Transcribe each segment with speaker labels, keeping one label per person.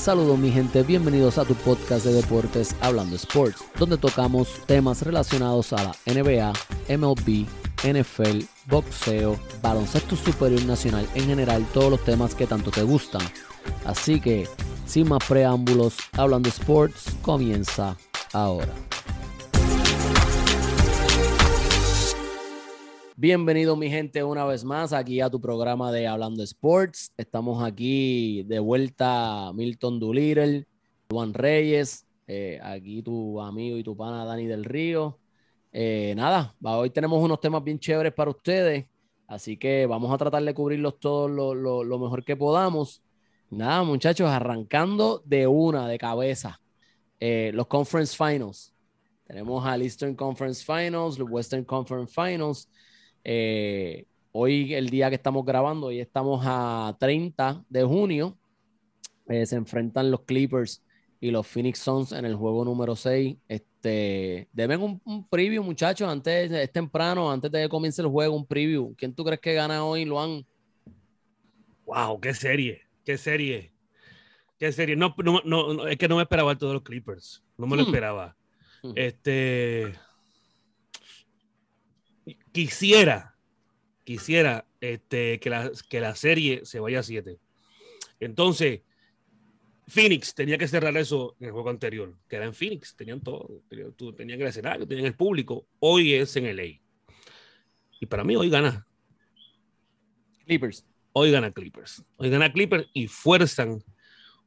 Speaker 1: Saludos mi gente, bienvenidos a tu podcast de deportes Hablando Sports, donde tocamos temas relacionados a la NBA, MLB, NFL, boxeo, baloncesto superior nacional, en general todos los temas que tanto te gustan. Así que, sin más preámbulos, Hablando Sports comienza ahora. Bienvenido mi gente una vez más aquí a tu programa de Hablando Sports. Estamos aquí de vuelta Milton Doolittle, Juan Reyes, eh, aquí tu amigo y tu pana Dani del Río. Eh, nada, hoy tenemos unos temas bien chéveres para ustedes, así que vamos a tratar de cubrirlos todos lo, mejor que podamos. Nada, muchachos, arrancando de una, de cabeza, eh, los Conference Finals. Tenemos al Eastern Conference Finals, los Western Conference Finals. Eh, hoy, el día que estamos grabando, hoy estamos a 30 de junio. Eh, se enfrentan los Clippers y los Phoenix Suns en el juego número 6. Este, deben un, preview, muchachos, antes, es temprano, antes de que comience el juego, un preview. ¿Quién tú crees que gana hoy, Luan?
Speaker 2: Wow, qué serie, qué serie. Qué serie. No, no, es que no me esperaba todos los Clippers. No me lo hmm. esperaba. Hmm. Este quisiera, quisiera este, que, la, que la serie se vaya a 7. Entonces, Phoenix tenía que cerrar eso en el juego anterior, que era en Phoenix, tenían todo, tenían, el escenario, tenían el público. Hoy es en LA. Y para mí hoy gana.
Speaker 1: Clippers.
Speaker 2: Hoy gana Clippers. Hoy gana Clippers y fuerzan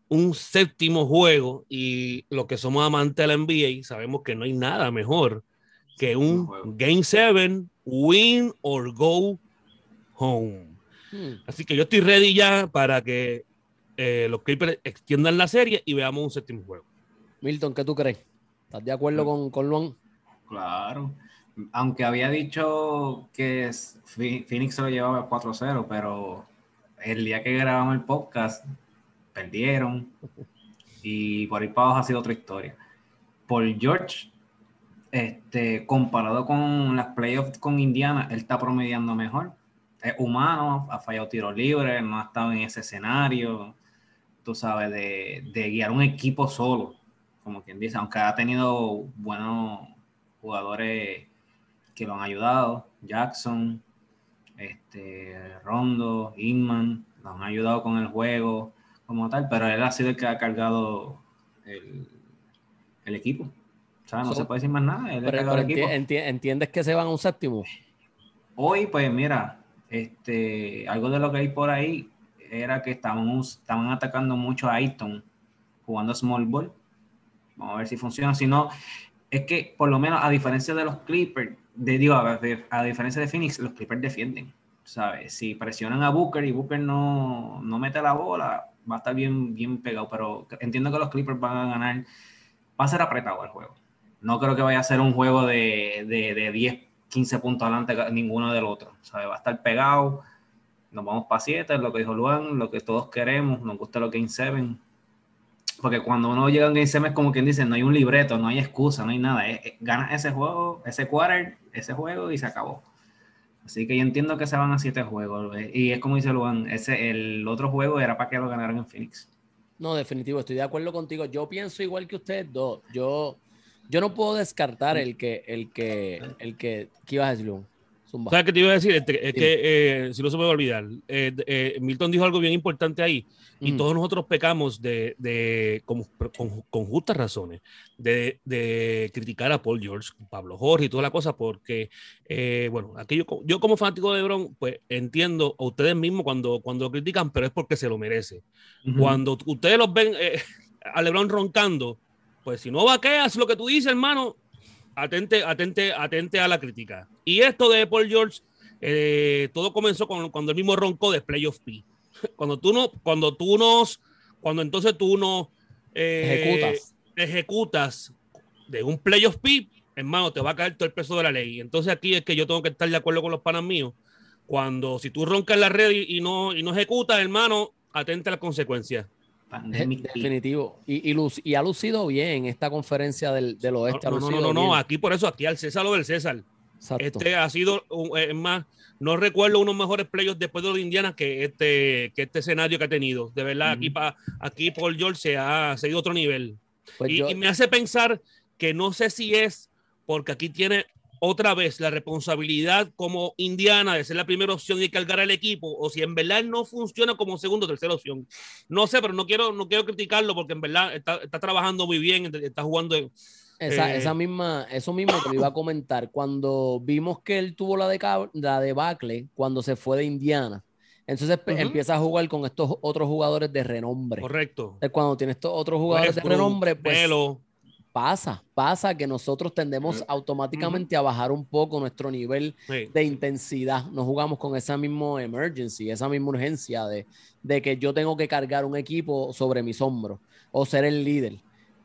Speaker 2: un séptimo juego. Y lo que somos amantes de la NBA, sabemos que no hay nada mejor que un Game 7 win or go home. Hmm. Así que yo estoy ready ya para que eh, los Clippers extiendan la serie y veamos un séptimo juego.
Speaker 1: Milton, ¿qué tú crees? ¿Estás de acuerdo con, con Luan?
Speaker 3: Claro. Aunque había dicho que Phoenix se lo llevaba 4-0, pero el día que grabamos el podcast perdieron y por ahí para abajo ha sido otra historia. Por George, este, comparado con las playoffs con Indiana, él está promediando mejor. Es humano, ha fallado tiro libre, no ha estado en ese escenario, tú sabes, de, guiar un equipo solo, como quien dice, aunque ha tenido buenos jugadores que lo han ayudado, Jackson, este, Rondo, Inman, lo han ayudado con el juego como tal, pero él ha sido el que ha cargado el equipo no se puede decir más nada.
Speaker 1: ¿Entiendes que se van a un séptimo?
Speaker 3: Hoy, pues mira, este, algo de lo que hay por ahí era que estaban, estaban atacando mucho a Ayton jugando small ball. Vamos a ver si funciona. Si no, es que por lo menos a diferencia de los Clippers, de, digo, a, a diferencia de Phoenix, los Clippers defienden. ¿Sabes? Si presionan a Booker y Booker no, no mete la bola, va a estar bien, bien pegado. Pero entiendo que los Clippers van a ganar. Va a ser apretado el juego no creo que vaya a ser un juego de, de, 10, 15 puntos adelante ninguno del otro. ¿sabe? Va a estar pegado, nos vamos para 7, lo que dijo Luan, lo que todos queremos, nos gusta lo Game 7. Porque cuando uno llega a un Game 7 es como quien dice, no hay un libreto, no hay excusa, no hay nada. gana ese juego, ese quarter, ese juego y se acabó. Así que yo entiendo que se van a 7 juegos. Y es como dice Luan, ese, el otro juego era para que lo ganaran en Phoenix.
Speaker 1: No, definitivo, estoy de acuerdo contigo. Yo pienso igual que ustedes dos. Yo, yo no puedo descartar el que, el que, el que, ¿qué ibas a decir,
Speaker 2: ¿Sabes qué te iba a decir? Es que, eh, si no se me va a olvidar, eh, eh, Milton dijo algo bien importante ahí, y mm. todos nosotros pecamos de, de con, con, justas razones, de, de, criticar a Paul George, Pablo Jorge y toda la cosa, porque, bueno, aquí yo, como fanático de LeBron, pues entiendo a ustedes mismos cuando, cuando lo critican, pero es porque se lo merece. Cuando ustedes los ven a LeBron roncando, pues si no vaqueas lo que tú dices, hermano, atente, atente, atente a la crítica. Y esto de Paul George, eh, todo comenzó con, cuando el mismo roncó de Playoff P. Cuando tú no, cuando tú nos, cuando entonces tú no
Speaker 1: eh, ejecutas.
Speaker 2: ejecutas de un Playoff P, hermano, te va a caer todo el peso de la ley. Entonces aquí es que yo tengo que estar de acuerdo con los panas míos. Cuando si tú roncas la red y, no, y no ejecutas, hermano, atente a las consecuencias.
Speaker 1: Definitivo. Y, y, ha lucido bien esta conferencia del, oeste.
Speaker 2: No, no, no, no, aquí por eso, aquí al César lo del César. Este ha sido, es más, no recuerdo unos mejores playoffs después de los Indiana que este, que este escenario que ha tenido. De verdad, aquí, pa, aquí Paul George se ha seguido otro nivel. Pues y, me hace pensar que no sé si es porque aquí tiene otra vez la responsabilidad como Indiana de ser la primera opción y cargar al equipo, o si en verdad no funciona como segunda o tercera opción. No sé, pero no quiero, no quiero criticarlo porque en verdad está, está trabajando muy bien, está jugando.
Speaker 1: Esa, eh, esa, misma, eso mismo que iba a comentar. Cuando vimos que él tuvo la, de, la debacle cuando se fue de Indiana, entonces empieza a jugar con estos otros jugadores de renombre.
Speaker 2: Correcto.
Speaker 1: cuando tiene estos otros jugadores de renombre, pues pasa, pasa que nosotros tendemos automáticamente a bajar un poco nuestro nivel de intensidad. No jugamos con esa misma emergency, esa misma urgencia de, de, que yo tengo que cargar un equipo sobre mis hombros o ser el líder.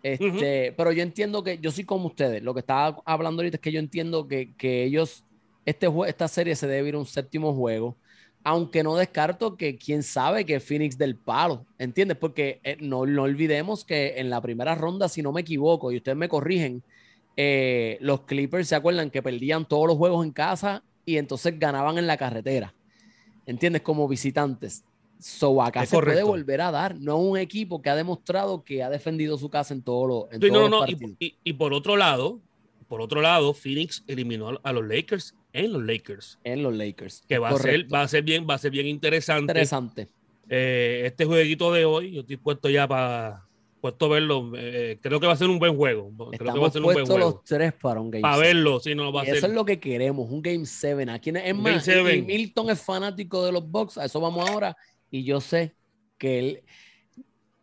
Speaker 1: Este, Pero yo entiendo que yo soy como ustedes. Lo que estaba hablando ahorita es que yo entiendo que, que ellos, este, esta serie se debe ir a un séptimo juego aunque no descarto que quién sabe que Phoenix del palo, ¿entiendes? Porque eh, no, no, olvidemos que en la primera ronda, si no me equivoco, y ustedes me corrigen, eh, los Clippers se acuerdan que perdían todos los juegos en casa y entonces ganaban en la carretera, ¿entiendes? Como visitantes. So acá se puede volver a dar, no un equipo que ha demostrado que ha defendido su casa en, todo en todos los partidos.
Speaker 2: y, por otro lado, por otro lado, Phoenix eliminó a los Lakers en los Lakers.
Speaker 1: En los Lakers.
Speaker 2: Que va a ser, va a ser bien, va a ser bien interesante.
Speaker 1: Interesante.
Speaker 2: Eh, este jueguito de hoy, yo estoy puesto ya para puesto a verlo. Eh, creo que va a ser un buen juego. Creo que va a ser un buen juego.
Speaker 1: los tres para un Game
Speaker 2: Para verlo, sí, no va a
Speaker 1: Eso es lo que queremos, un Game 7. Aquí es más, Milton es fanático de los Bucks, a eso vamos ahora. Y yo sé que él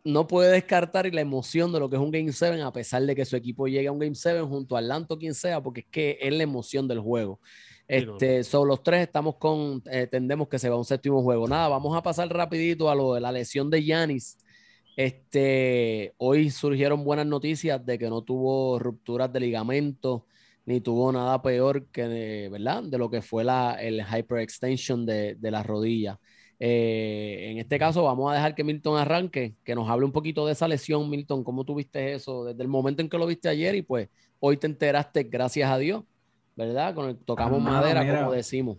Speaker 1: no puede descartar la emoción de lo que es un Game 7, a pesar de que su equipo llegue a un Game 7 junto a Atlanta o quien sea, porque es que es la emoción del juego. Este, son los tres estamos con, eh, tendemos que se va un séptimo juego. Nada, vamos a pasar rapidito a lo de la lesión de Yanis. Este, hoy surgieron buenas noticias de que no tuvo rupturas de ligamento, ni tuvo nada peor que, de, ¿verdad? De lo que fue la, el hyperextension de, de la rodilla. Eh, en este caso, vamos a dejar que Milton arranque, que nos hable un poquito de esa lesión, Milton. ¿Cómo tuviste eso desde el momento en que lo viste ayer y pues hoy te enteraste, gracias a Dios? ¿Verdad? Con el, tocamos ah, madera, como decimos.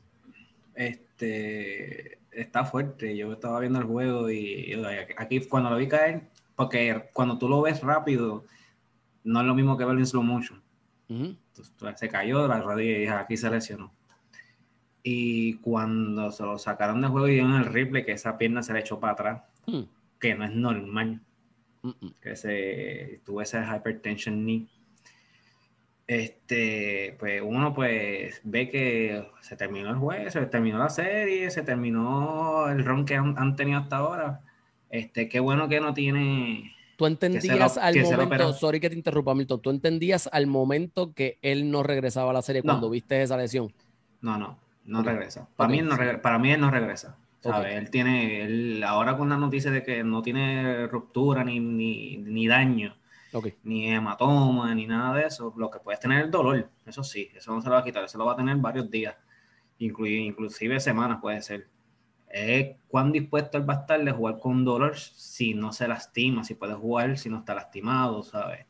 Speaker 3: Este está fuerte. Yo estaba viendo el juego y, aquí cuando lo vi caer, porque cuando tú lo ves rápido, no es lo mismo que verlo en slow motion. se cayó de la rodilla y dije, aquí se lesionó. Y cuando se lo sacaron del juego y dieron el rifle, que esa pierna se le echó para atrás, mm. que no es normal. Que se tuvo ese hypertension knee este, pues uno pues ve que se terminó el juego, se terminó la serie, se terminó el ron que han, tenido hasta ahora. Este, qué bueno que no tiene.
Speaker 1: Tú entendías al momento, sorry que te interrumpa, Milton, tú entendías al momento que él no regresaba a la serie cuando viste esa lesión.
Speaker 3: No, no, no regresa. Para, mí no para mí él no regresa. Él tiene, él, ahora con la noticia de que no tiene ruptura ni, ni, ni daño ni hematoma, ni nada de eso. Lo que puedes tener es dolor, eso sí, eso no se lo va a quitar, eso lo va a tener varios días, inclusive semanas puede ser. Es cuán dispuesto él va a estar de jugar con dolor si no se lastima, si puede jugar si no está lastimado, ¿sabes?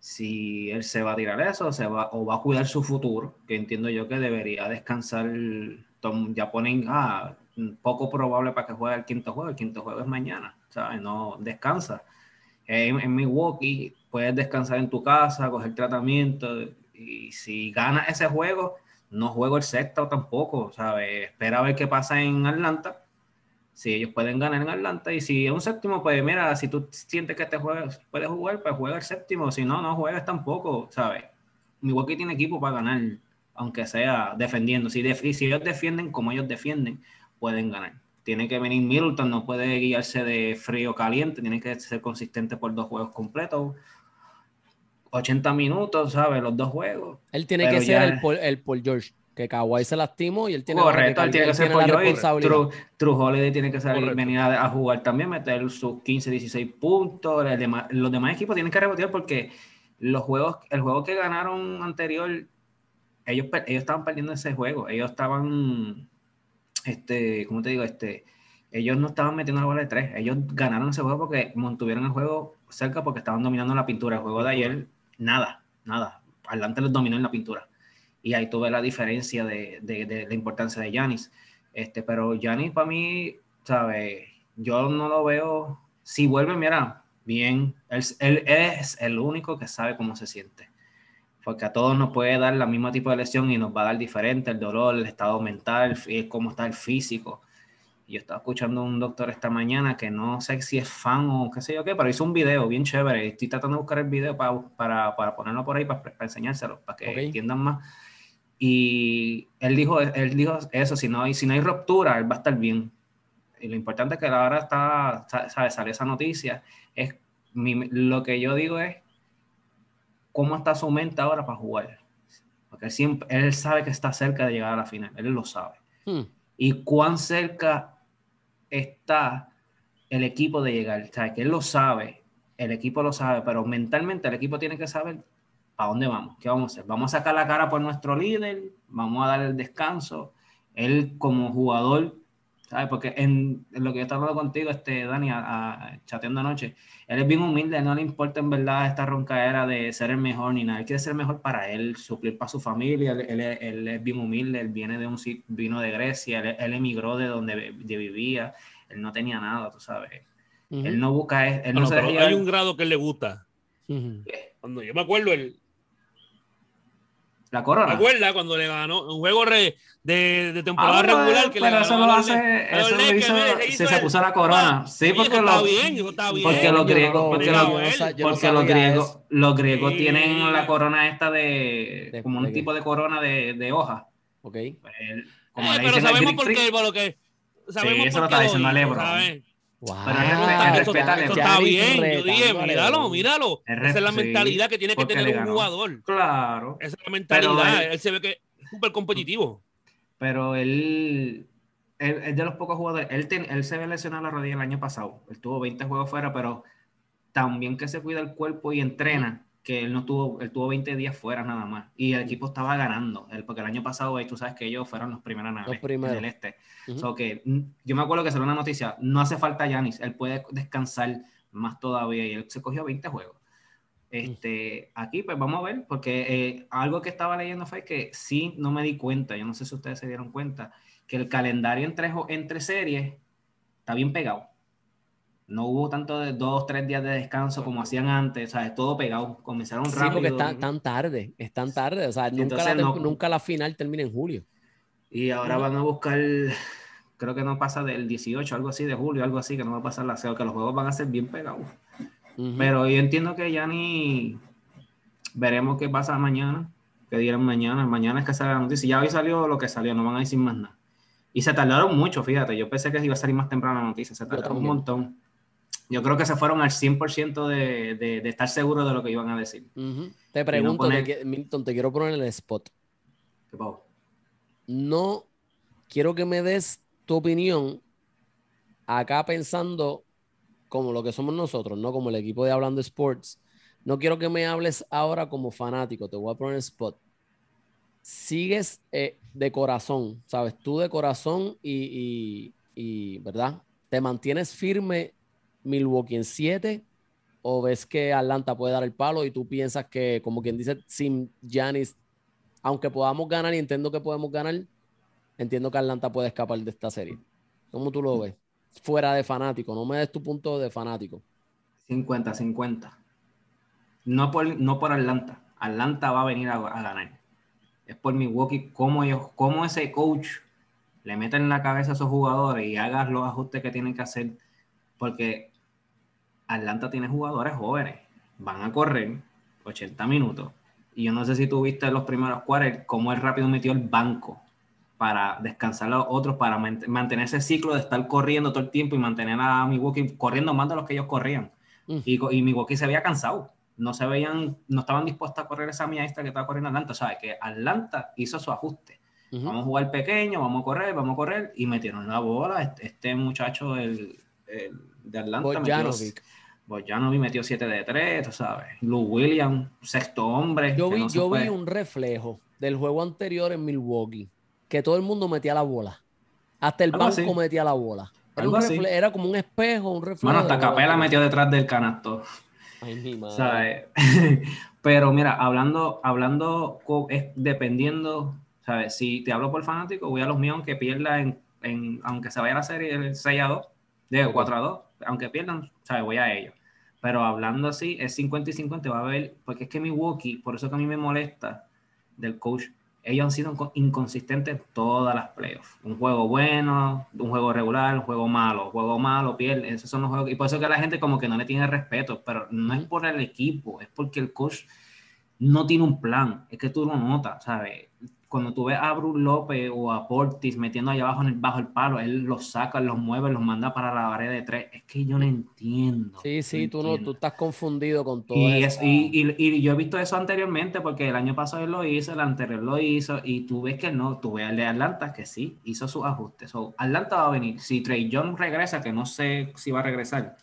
Speaker 3: Si él se va a tirar eso se va, o va a cuidar su futuro, que entiendo yo que debería descansar. Ya ponen, ah, poco probable para que juegue el quinto juego, el quinto juego es mañana, ¿sabes? No descansa en, en Milwaukee, puedes descansar en tu casa, coger tratamiento y si ganas ese juego, no juego el sexto tampoco, ¿sabes? Espera a ver qué pasa en Atlanta. Si ellos pueden ganar en Atlanta y si es un séptimo, pues mira, si tú sientes que te juegas, puedes jugar, pues juega el séptimo. Si no, no juegas tampoco, ¿sabes? Milwaukee tiene equipo para ganar, aunque sea defendiendo. Si, si ellos defienden como ellos defienden, pueden ganar tiene que venir Middleton, no puede guiarse de frío caliente, tiene que ser consistente por dos juegos completos. 80 minutos, ¿sabes? Los dos juegos.
Speaker 1: Él tiene que ser el, el Paul George, que Kawhi se lastimó y él tiene
Speaker 3: Correcto, él tiene que ser Paul George. True, True, Holiday tiene que salir, venir a, jugar también, meter sus 15, 16 puntos. los demás equipos tienen que rebotear porque los juegos, el juego que ganaron anterior, ellos, ellos estaban perdiendo ese juego. Ellos estaban este, ¿cómo te digo? Este, ellos no estaban metiendo la bola de tres, ellos ganaron ese juego porque mantuvieron el juego cerca porque estaban dominando la pintura. El juego de ayer, nada, nada. Adelante los dominó en la pintura. y ahí tuve la diferencia de, de, la importancia de Yanis. Este, pero Yanis para mí, ¿sabes? Yo no lo veo. Si vuelve, mira, bien, él, él, es el único que sabe cómo se siente. Porque a todos nos puede dar la misma tipo de lesión y nos va a dar diferente el dolor, el estado mental, cómo está el físico. Yo estaba escuchando a un doctor esta mañana que no sé si es fan o qué sé yo qué, pero hizo un video bien chévere. Estoy tratando de buscar el video para, para, para ponerlo por ahí, para, para enseñárselo, para que entiendan más. Y él dijo, él dijo eso, si no, hay, si no hay ruptura, él va a estar bien. Y lo importante es que ahora está, sabe, sale esa noticia. Es, lo que yo digo es, ¿cómo está su mente ahora para jugar? Porque él, siempre, él sabe que está cerca de llegar a la final, él lo sabe. Hmm. Y cuán cerca está el equipo de llegar. O sea, que él lo sabe, el equipo lo sabe, pero mentalmente el equipo tiene que saber para dónde vamos, qué vamos a hacer. Vamos a sacar la cara por nuestro líder, vamos a dar el descanso. Él como jugador, ¿sabes? Porque en, lo que yo estaba hablando contigo, este, Dani, a, chateando anoche, él es bien humilde, no le importa en verdad esta roncadera de ser el mejor ni nada. Él quiere ser el mejor para él, suplir para su familia. Él, él, es bien humilde, él viene de un vino de Grecia, él, emigró de donde vivía, él no tenía nada, tú sabes. Él no busca. Él no,
Speaker 2: hay un grado que él le gusta. Cuando yo me acuerdo, él,
Speaker 3: la corona. ¿Te
Speaker 2: acuerdas cuando le ganó un juego de, de, temporada ah, regular que le ganó?
Speaker 3: Eso lo hace, eso lo hizo, se, se puso la corona. Sí, porque lo, bien, está bien. Porque los griegos, porque, porque los griegos, los griegos tienen la corona esta de, como un tipo de corona de, de hoja.
Speaker 1: Ok.
Speaker 2: Pues, como eh, pero sabemos por qué, por lo que sabemos
Speaker 3: sí, eso lo está diciendo Lebron.
Speaker 2: Wow. Pero eso, está bien. Yo dije, míralo, míralo. Esa es la mentalidad que tiene que tener un jugador.
Speaker 3: Claro.
Speaker 2: Esa es la mentalidad. Él, se ve que es súper competitivo.
Speaker 3: Pero él, él, es de los pocos jugadores. Él, él se ve lesionado la rodilla el año pasado. Él tuvo 20 juegos fuera, pero también que se cuida el cuerpo y entrena que él no tuvo, él tuvo 20 días fuera nada más. Y el equipo estaba ganando, porque el año pasado, tú sabes que ellos fueron los primeros naves del este. que, mm, yo me acuerdo que salió una noticia, no hace falta Yanis, él puede descansar más todavía y él se cogió 20 juegos. Este, Aquí pues vamos a ver, porque eh, algo que estaba leyendo fue que sí, no me di cuenta, yo no sé si ustedes se dieron cuenta, que el calendario entre, entre series está bien pegado no hubo tanto de dos, tres días de descanso como hacían antes, o sea, todo pegado, comenzaron rápido. Sí,
Speaker 1: porque está tan tarde, es tan tarde, o sea, nunca, la, nunca la final termina en julio.
Speaker 3: Y ahora van a buscar, creo que no pasa del 18, algo así, de julio, algo así, que no va a pasar la SEO, que los juegos van a ser bien pegados. Pero yo entiendo que ya ni veremos qué pasa mañana, que dieron mañana, mañana es que sale la noticia, ya hoy salió lo que salió, no van a decir más nada. Y se tardaron mucho, fíjate, yo pensé que iba a salir más temprano la noticia, se tardaron un montón yo creo que se fueron al 100% de, de, de, estar seguros de lo que iban a decir.
Speaker 1: Te pregunto, Milton, te quiero poner en el spot.
Speaker 3: ¿Qué pasó?
Speaker 1: No quiero que me des tu opinión acá pensando como lo que somos nosotros, no como el equipo de Hablando Sports. No quiero que me hables ahora como fanático, te voy a poner en el spot. Sigues eh, de corazón, ¿sabes? Tú de corazón y, y, y, ¿verdad? Te mantienes firme Milwaukee en 7 o ves que Atlanta puede dar el palo y tú piensas que, como quien dice, sin Giannis, aunque podamos ganar y entiendo que podemos ganar, entiendo que Atlanta puede escapar de esta serie. ¿Cómo tú lo ves? Fuera de fanático, no me des tu punto de fanático.
Speaker 3: 50-50. No por, no por Atlanta. Atlanta va a venir a, ganar. Es por Milwaukee, cómo, ellos, cómo ese coach le mete en la cabeza a esos jugadores y hagas los ajustes que tienen que hacer. Porque Atlanta tiene jugadores jóvenes, van a correr 80 minutos. Y yo no sé si tú viste los primeros cuartos cómo él rápido metió el banco para descansar a los otros, para mantener ese ciclo de estar corriendo todo el tiempo y mantener a Milwaukee corriendo más de los que ellos corrían. Mm. Y, y Milwaukee se había cansado. No se veían, no estaban dispuestos a correr esa mía esta que estaba corriendo Atlanta. ¿Sabes? Que Atlanta hizo su ajuste. Vamos a jugar pequeño, vamos a correr, vamos a correr. Y metieron la bola. Este, este muchacho, el, de Atlanta, Bojanovic metió 7 de 3, tú sabes. Lou Williams, sexto hombre.
Speaker 1: Yo, vi, yo vi un reflejo del juego anterior en Milwaukee, que todo el mundo metía la bola. Hasta el banco metía la bola. Era, era, como un espejo, un reflejo.
Speaker 3: Bueno, hasta Capela metió detrás del canasto.
Speaker 1: Ay, mi
Speaker 3: madre. Pero mira, hablando, hablando, dependiendo, ¿sabes? Si te hablo por fanático, voy a los míos aunque pierda en, en aunque se vaya a la serie 6 a 2, de 4 a 2, aunque pierdan, ¿sabes? Voy a ellos. Pero hablando así, es 50 y 50, va a haber, porque es que Milwaukee, por eso que a mí me molesta del coach, ellos han sido inconsistentes todas las playoffs. Un juego bueno, un juego regular, un juego malo, juego malo, pierde. Esos son los juegos. Y por eso que la gente como que no le tiene respeto, pero no es por el equipo, es porque el coach no tiene un plan. Es que tú lo notas, ¿sabes? Cuando tú ves a Bruce López o a Portis metiendo allá abajo en el, bajo el palo, él los saca, los mueve, los manda para la pared de tres. Es que yo no entiendo.
Speaker 1: Sí, sí, tú, no, tú estás confundido con todo
Speaker 3: y, eso. y, y, yo he visto eso anteriormente porque el año pasado él lo hizo, el anterior lo hizo, y tú ves que no, tú ves al de Atlanta que sí, hizo sus ajustes. Atlanta va a venir. Si Trey John regresa, que no sé si va a regresar,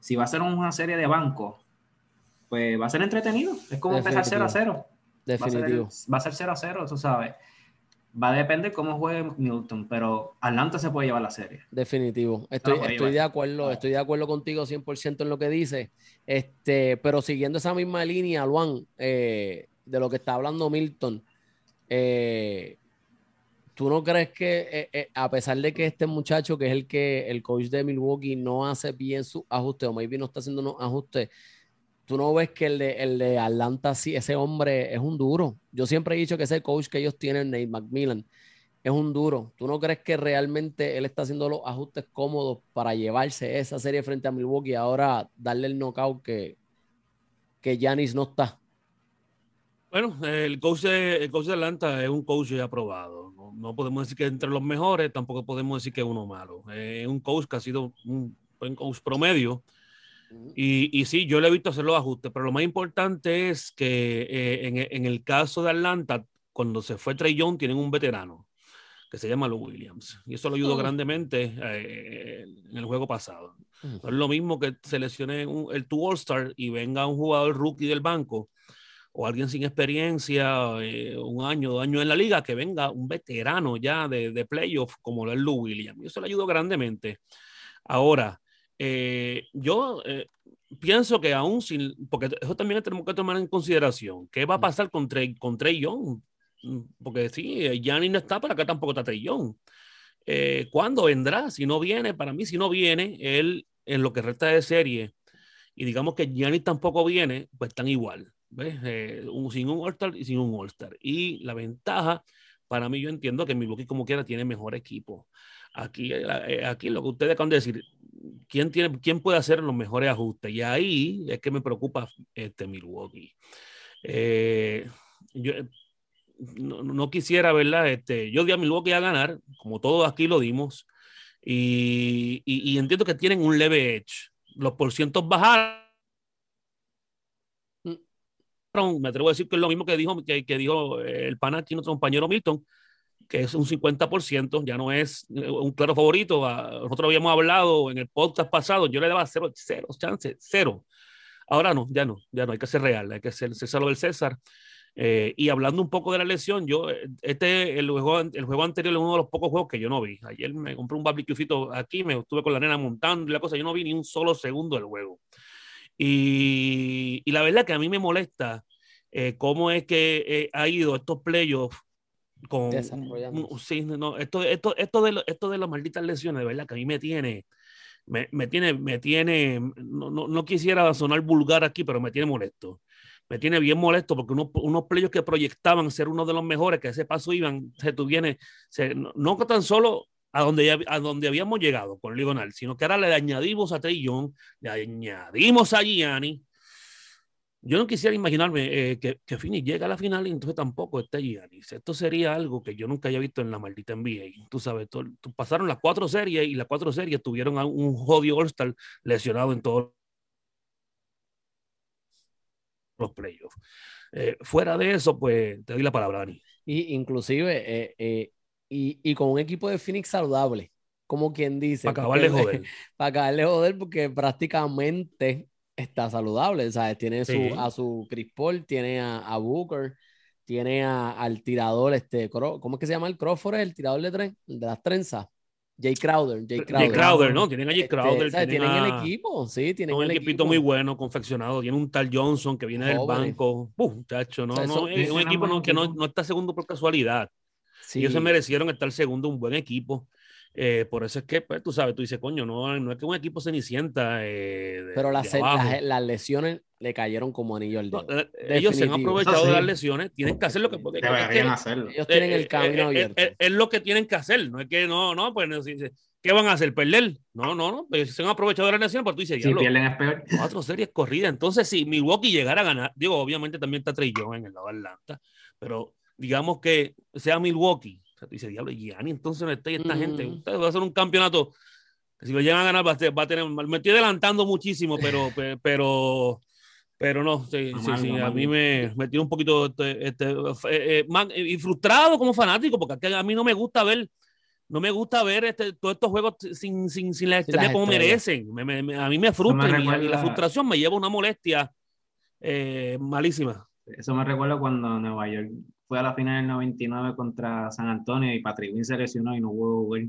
Speaker 3: si va a ser una serie de banco, pues va a ser entretenido. Es como empezar 0 a 0.
Speaker 1: Definitivo.
Speaker 3: Va a ser 0 a 0, tú sabes. Va a depender cómo juegue Newton, pero Atlanta se puede llevar la serie.
Speaker 1: Definitivo. Estoy, estoy de acuerdo, estoy de acuerdo contigo 100% en lo que dice. Este, pero siguiendo esa misma línea, Luan, eh, de lo que está hablando Milton, eh, ¿tú no crees que eh, a pesar de que este muchacho, que es el que el coach de Milwaukee, no hace bien su ajuste o maybe no está haciendo unos ajustes, tú no ves que el de, el de Atlanta, sí, ese hombre es un duro. Yo siempre he dicho que ese coach que ellos tienen, Nate McMillan, es un duro. ¿Tú no crees que realmente él está haciendo los ajustes cómodos para llevarse esa serie frente a Milwaukee y ahora darle el knockout que, que Giannis no está?
Speaker 2: Bueno, el coach, de, el coach de Atlanta es un coach ya aprobado. No, podemos decir que entre los mejores, tampoco podemos decir que uno malo. Es un coach que ha sido un buen coach promedio y, y, sí, yo le he visto hacer los ajustes, pero lo más importante es que eh, en, en, el caso de Atlanta, cuando se fue Trey Young, tienen un veterano que se llama Lou Williams. Y eso lo ayudó oh. grandemente eh, en el juego pasado. No es lo mismo que seleccione el two All-Star y venga un jugador rookie del banco o alguien sin experiencia, eh, un año, dos años en la liga, que venga un veterano ya de, de playoff como lo es Lou Williams. Y eso le ayudó grandemente. Ahora, eh, yo eh, pienso que aún sin, porque eso también tenemos que tomar en consideración, ¿qué va a pasar con Trey, con Trey Young? Mm, porque sí, Gianni no está, pero acá tampoco está Trey Young. Eh, ¿Cuándo vendrá? Si no viene, para mí, si no viene, él en lo que resta de serie, y digamos que Gianni tampoco viene, pues están igual. ¿ves? un, sin un All-Star y sin un All-Star. Y la ventaja, para mí, yo entiendo que Milwaukee, como quiera, tiene mejor equipo. Aquí, aquí lo que ustedes acaban de decir, ¿quién, tiene, quién puede hacer los mejores ajustes? Y ahí es que me preocupa este Milwaukee. Eh, yo no, quisiera, ¿verdad? Este, yo di a Milwaukee a ganar, como todos aquí lo dimos, y, y, entiendo que tienen un leve edge. Los porcientos bajaron. Me atrevo a decir que es lo mismo que dijo, que, que dijo el pana nuestro compañero Milton, que es un 50%, ya no es eh, un claro favorito. Nosotros habíamos hablado en el podcast pasado, yo le daba cero, cero chance, cero. Ahora no, ya no, ya no, hay que ser real, hay que ser César lo del César. Eh, y hablando un poco de la lesión, yo, eh, este, el juego, el juego anterior es uno de los pocos juegos que yo no vi. Ayer me compré un barbecuecito aquí, me estuve con la nena montando y la cosa, yo no vi ni un solo segundo del juego. Y, y la verdad que a mí me molesta cómo es que ha ido estos playoffs con sí, no, esto, esto, esto, de, esto de las malditas lesiones, de verdad, que a mí me tiene, me, me tiene, me tiene, no, no, no, quisiera sonar vulgar aquí, pero me tiene molesto. Me tiene bien molesto porque unos, unos playos que proyectaban ser uno de los mejores, que ese paso iban, se tuvieron, se, no, no, tan solo a donde, a donde habíamos llegado con Ligonal, sino que ahora le añadimos a Trillón, le añadimos a Gianni, yo no quisiera imaginarme eh, que, que Phoenix llega a la final y entonces tampoco está Giannis. Esto sería algo que yo nunca haya visto en la maldita NBA. Tú sabes, pasaron las cuatro series y las cuatro series tuvieron a un jodido All-Star lesionado en todos los playoffs. Eh, fuera de eso, pues te doy la palabra, Dani.
Speaker 1: Y inclusive, eh, y, y, con un equipo de Phoenix saludable, como quien dice.
Speaker 2: Para acabarle joder.
Speaker 1: Para acabarle joder, porque prácticamente está saludable, ¿sabes? Tiene su, a su Chris Paul, tiene a, Booker, tiene a, al tirador, este, ¿cómo es que se llama el Crawford? El tirador de, tren, de las trenzas. Jay Crowder.
Speaker 2: Jay Crowder, ¿no? Tienen a Jay este, Crowder.
Speaker 1: tienen, el equipo, sí, tienen
Speaker 2: un
Speaker 1: el
Speaker 2: equipito muy bueno, confeccionado. Tiene un tal Johnson que viene del banco. Uf, muchacho, no, no, es un equipo que no, no, está segundo por casualidad. Sí. Ellos se merecieron estar segundo, un buen equipo. Eh, por eso es que, pues, tú sabes, tú dices, coño, no, no es que un equipo se ni sienta. Eh,
Speaker 1: Pero las, las, lesiones le cayeron como anillo al dedo. Eh,
Speaker 2: ellos se han aprovechado de las lesiones, tienen que hacer lo que.
Speaker 3: Deberían hacerlo.
Speaker 1: Ellos tienen el camino abierto.
Speaker 2: Es, lo que tienen que hacer, no es que no, no, pues ¿qué van a hacer? ¿Perder? No, no, no, pues se han aprovechado de las lesiones, pero tú dices,
Speaker 3: si pierden es peor.
Speaker 2: Cuatro series corridas. Entonces, si Milwaukee llegara a ganar, digo, obviamente también está Trey Young en el lado de Atlanta, pero digamos que sea Milwaukee sea, tú dices, diablo, Gianni, entonces no está y esta gente. Usted va a hacer un campeonato que si lo llegan a ganar va a, tener. Me estoy adelantando muchísimo, pero, pero, pero no, sí, sí, sí, a mí me, me un poquito este, este eh, eh, y frustrado como fanático, porque a mí no me gusta ver. No me gusta ver este, todos estos juegos sin, sin, sin la estrella como merecen. a mí me frustra y, la frustración me lleva una molestia eh, malísima.
Speaker 3: Eso me recuerda cuando Nueva York fue a la final del 99 contra San Antonio y Patrick Wynn se lesionó y no pudo jugar.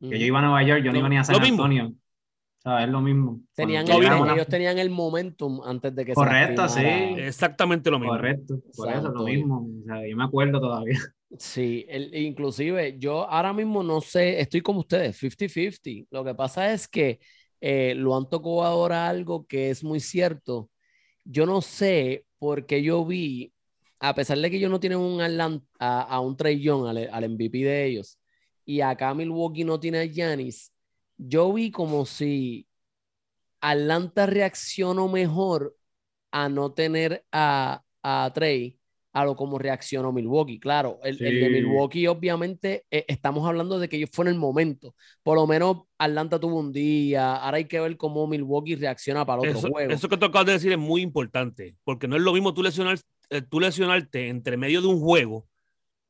Speaker 3: Que yo iba a Nueva York, yo no iba ni a San Antonio. O sea, es lo mismo.
Speaker 1: Tenían Ellos tenían el momentum antes de que
Speaker 3: Correcto, sí.
Speaker 2: Exactamente lo mismo.
Speaker 3: Correcto, por eso lo mismo. O sea, yo me acuerdo todavía.
Speaker 1: Sí, el, inclusive yo ahora mismo no sé, estoy como ustedes, 50-50. Lo que pasa es que eh, lo han tocado ahora algo que es muy cierto. Yo no sé porque yo vi a pesar de que ellos no tienen un a, un Trey Young, al, MVP de ellos, y acá Milwaukee no tiene a Giannis, yo vi como si Atlanta reaccionó mejor a no tener a, a Trey a lo como reaccionó Milwaukee. Claro, el, de Milwaukee obviamente eh, estamos hablando de que ellos fue en el momento. Por lo menos Atlanta tuvo un día, ahora hay que ver cómo Milwaukee reacciona para el otro juego.
Speaker 2: Eso que tú acabas de decir es muy importante, porque no es lo mismo tú lesionar, tú lesionarte entre medio de un juego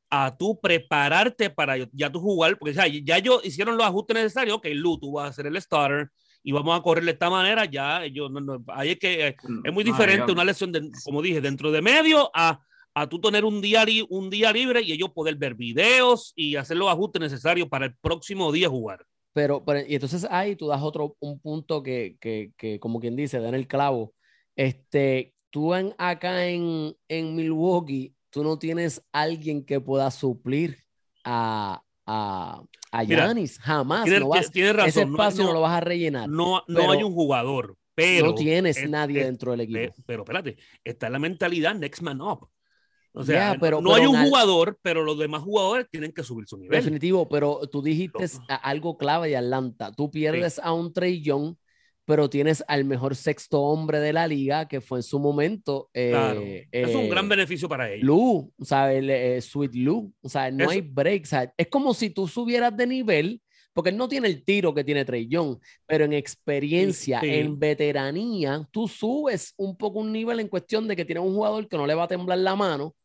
Speaker 2: a tú prepararte para ya tú jugar, porque ya, ya ellos hicieron los ajustes necesarios, ok, Lu, tú vas a ser el starter, y vamos a correr de esta manera, ya ellos, no, ahí es que eh, es muy diferente una lesión, de, como dije, dentro de medio a a tú tener un día, un día libre y ellos poder ver videos y hacer los ajustes necesarios para el próximo día jugar.
Speaker 1: Pero, y entonces ahí tú das otro, un punto que, que, que como quien dice, dan el clavo. Este, tú en, acá en, en Milwaukee, tú no tienes alguien que pueda suplir a, a, a Giannis, jamás.
Speaker 2: Tienes, no vas, razón.
Speaker 1: Ese espacio no, lo vas a rellenar.
Speaker 2: No, no hay un jugador, pero...
Speaker 1: No tienes nadie dentro del equipo.
Speaker 2: pero espérate, está la mentalidad next man up. O sea, pero, no hay un jugador, pero los demás jugadores tienen que subir su nivel.
Speaker 1: Definitivo, pero tú dijiste algo clave de Atlanta. Tú pierdes a un Trey Young, pero tienes al mejor sexto hombre de la liga, que fue en su momento.
Speaker 2: Eh, es un gran eh, beneficio para ellos.
Speaker 1: Lu, ¿sabes? Eh, Sweet Lu. O sea, no hay break. Es como si tú subieras de nivel, porque él no tiene el tiro que tiene Trey Young, pero en experiencia, en veteranía, tú subes un poco un nivel en cuestión de que tienes un jugador que no le va a temblar la mano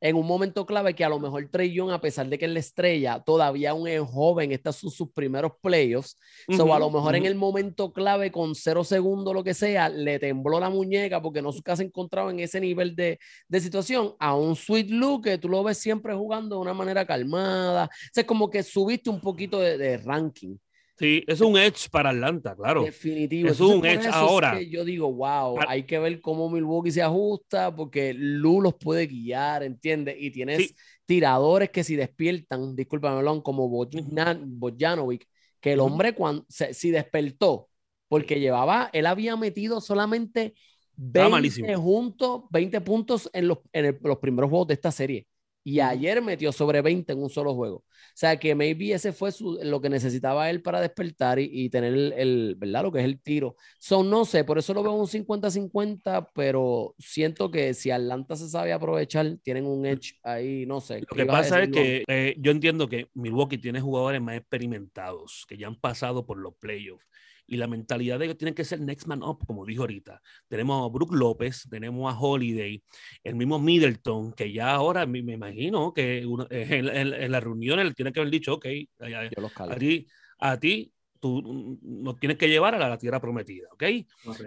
Speaker 1: en un momento clave que a lo mejor Trey Young, a pesar de que es la estrella, todavía aún es joven, estos son sus primeros playoffs. o a lo mejor en el momento clave, con cero segundos, lo que sea, le tembló la muñeca porque no se encontrado en ese nivel de, de, situación. A un Sweet Luke, que tú lo ves siempre jugando de una manera calmada. O sea, es como que subiste un poquito de, de ranking.
Speaker 2: Sí, es un edge para Atlanta, claro.
Speaker 1: Definitivo.
Speaker 2: Es un edge ahora.
Speaker 1: yo digo, wow, hay que ver cómo Milwaukee se ajusta porque Lu los puede guiar, ¿entiendes? Y tienes tiradores que si despiertan, discúlpame, como Bojanovic, que el hombre cuando si despertó, porque llevaba, él había metido solamente 20, juntos, 20 puntos en, los, en los primeros juegos de esta serie. Y ayer metió sobre 20 en un solo juego. O sea que maybe ese fue lo que necesitaba él para despertar y, tener el, ¿verdad? Lo que es el tiro. Son, no sé, por eso lo veo un 50-50, pero siento que si Atlanta se sabe aprovechar, tienen un edge ahí, no sé.
Speaker 2: Lo que pasa es que eh, yo entiendo que Milwaukee tiene jugadores más experimentados, que ya han pasado por los playoffs y la mentalidad de ellos tiene que ser next man up, como dijo ahorita. Tenemos a Brook López, tenemos a Holiday, el mismo Middleton, que ya ahora me, imagino que en, en, las reuniones tiene que haber dicho, ok, a, ti, a ti tú nos tienes que llevar a la, tierra prometida, ¿ok?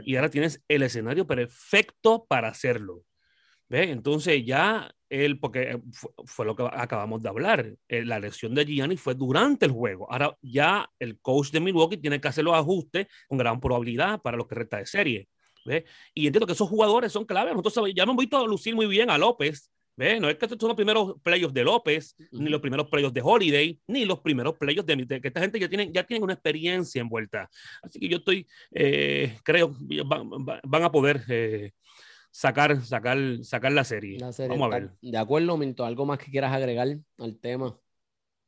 Speaker 2: Y ahora tienes el escenario perfecto para hacerlo. Entonces ya él, porque eh, fue, lo que acabamos de hablar, eh, la lesión de Gianni fue durante el juego. Ahora ya el coach de Milwaukee tiene que hacer los ajustes con gran probabilidad para lo que resta de serie. Y entiendo que esos jugadores son claves. Nosotros ya hemos visto lucir muy bien a López. No es que estos son los primeros playoffs de López, ni los primeros playoffs de Holiday, ni los primeros playoffs de, que esta gente ya tiene, ya tienen una experiencia envuelta. Así que yo estoy, eh, creo, van, van, a poder sacar, sacar, sacar la serie. Vamos a ver.
Speaker 1: De acuerdo, Milton, ¿algo más que quieras agregar al tema?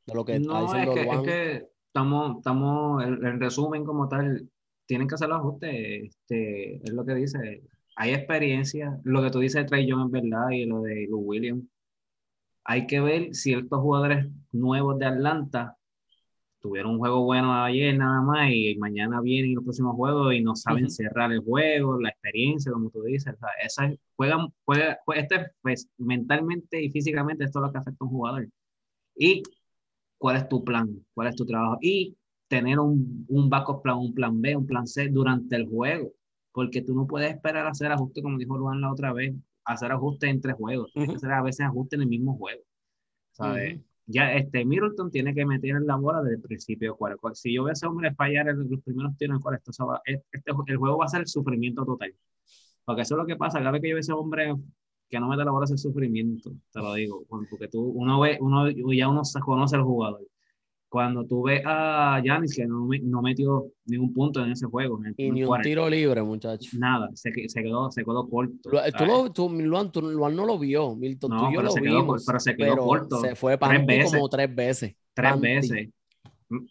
Speaker 1: De lo que
Speaker 3: no, está diciendo es que, es que estamos, estamos, en resumen como tal, tienen que hacer los ajustes, este, es lo que dice, hay experiencia, lo que tú dices de Trey Young es verdad y lo de Lou Williams. Hay que ver si estos jugadores nuevos de Atlanta tuvieron un juego bueno ayer nada más y mañana vienen los próximos juegos y no saben cerrar el juego, la experiencia, como tú dices. esa, juegan, juega, este, pues, mentalmente y físicamente esto es lo que afecta a un jugador. Y cuál es tu plan, cuál es tu trabajo. Y tener un, un backup plan, un plan B, un plan C durante el juego. Porque tú no puedes esperar a hacer ajustes, como dijo Luan la otra vez, hacer ajustes entre juegos. Tienes que hacer a veces ajustes en el mismo juego. ¿Sabes? Ya este Middleton tiene que meter en la bola desde el principio. Cual, si yo veo a ese hombre fallar en los primeros tiros, cual esto este, el juego va a ser el sufrimiento total. Porque eso es lo que pasa. Cada vez que yo veo ese hombre que no mete la bola es el sufrimiento, te lo digo. Porque tú, uno ve, uno, ya uno conoce al jugador cuando tú ves a Yanis que no, no, metió ningún punto en ese juego.
Speaker 1: y ni un tiro libre, muchacho.
Speaker 3: Nada, se, se, quedó, se quedó corto.
Speaker 1: Tú, lo, tú, Luan, tú, Luan, no lo vio, Milton,
Speaker 3: no,
Speaker 1: tú
Speaker 3: yo lo se
Speaker 1: vimos.
Speaker 3: Quedó, pero se quedó corto.
Speaker 1: Se fue para como tres veces.
Speaker 3: Tres veces.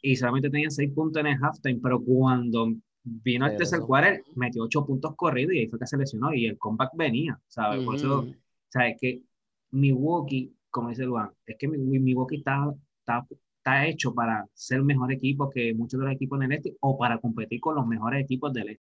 Speaker 3: Y solamente tenía seis puntos en el halftime, pero cuando vino el tercer quarter, metió ocho puntos corridos y ahí fue que se lesionó y el comeback venía, ¿sabes? Por eso, ¿sabes? Que Milwaukee, como dice Luan, es que Milwaukee está, está está hecho para ser mejor equipo que muchos de los equipos en el este o para competir con los mejores equipos del este.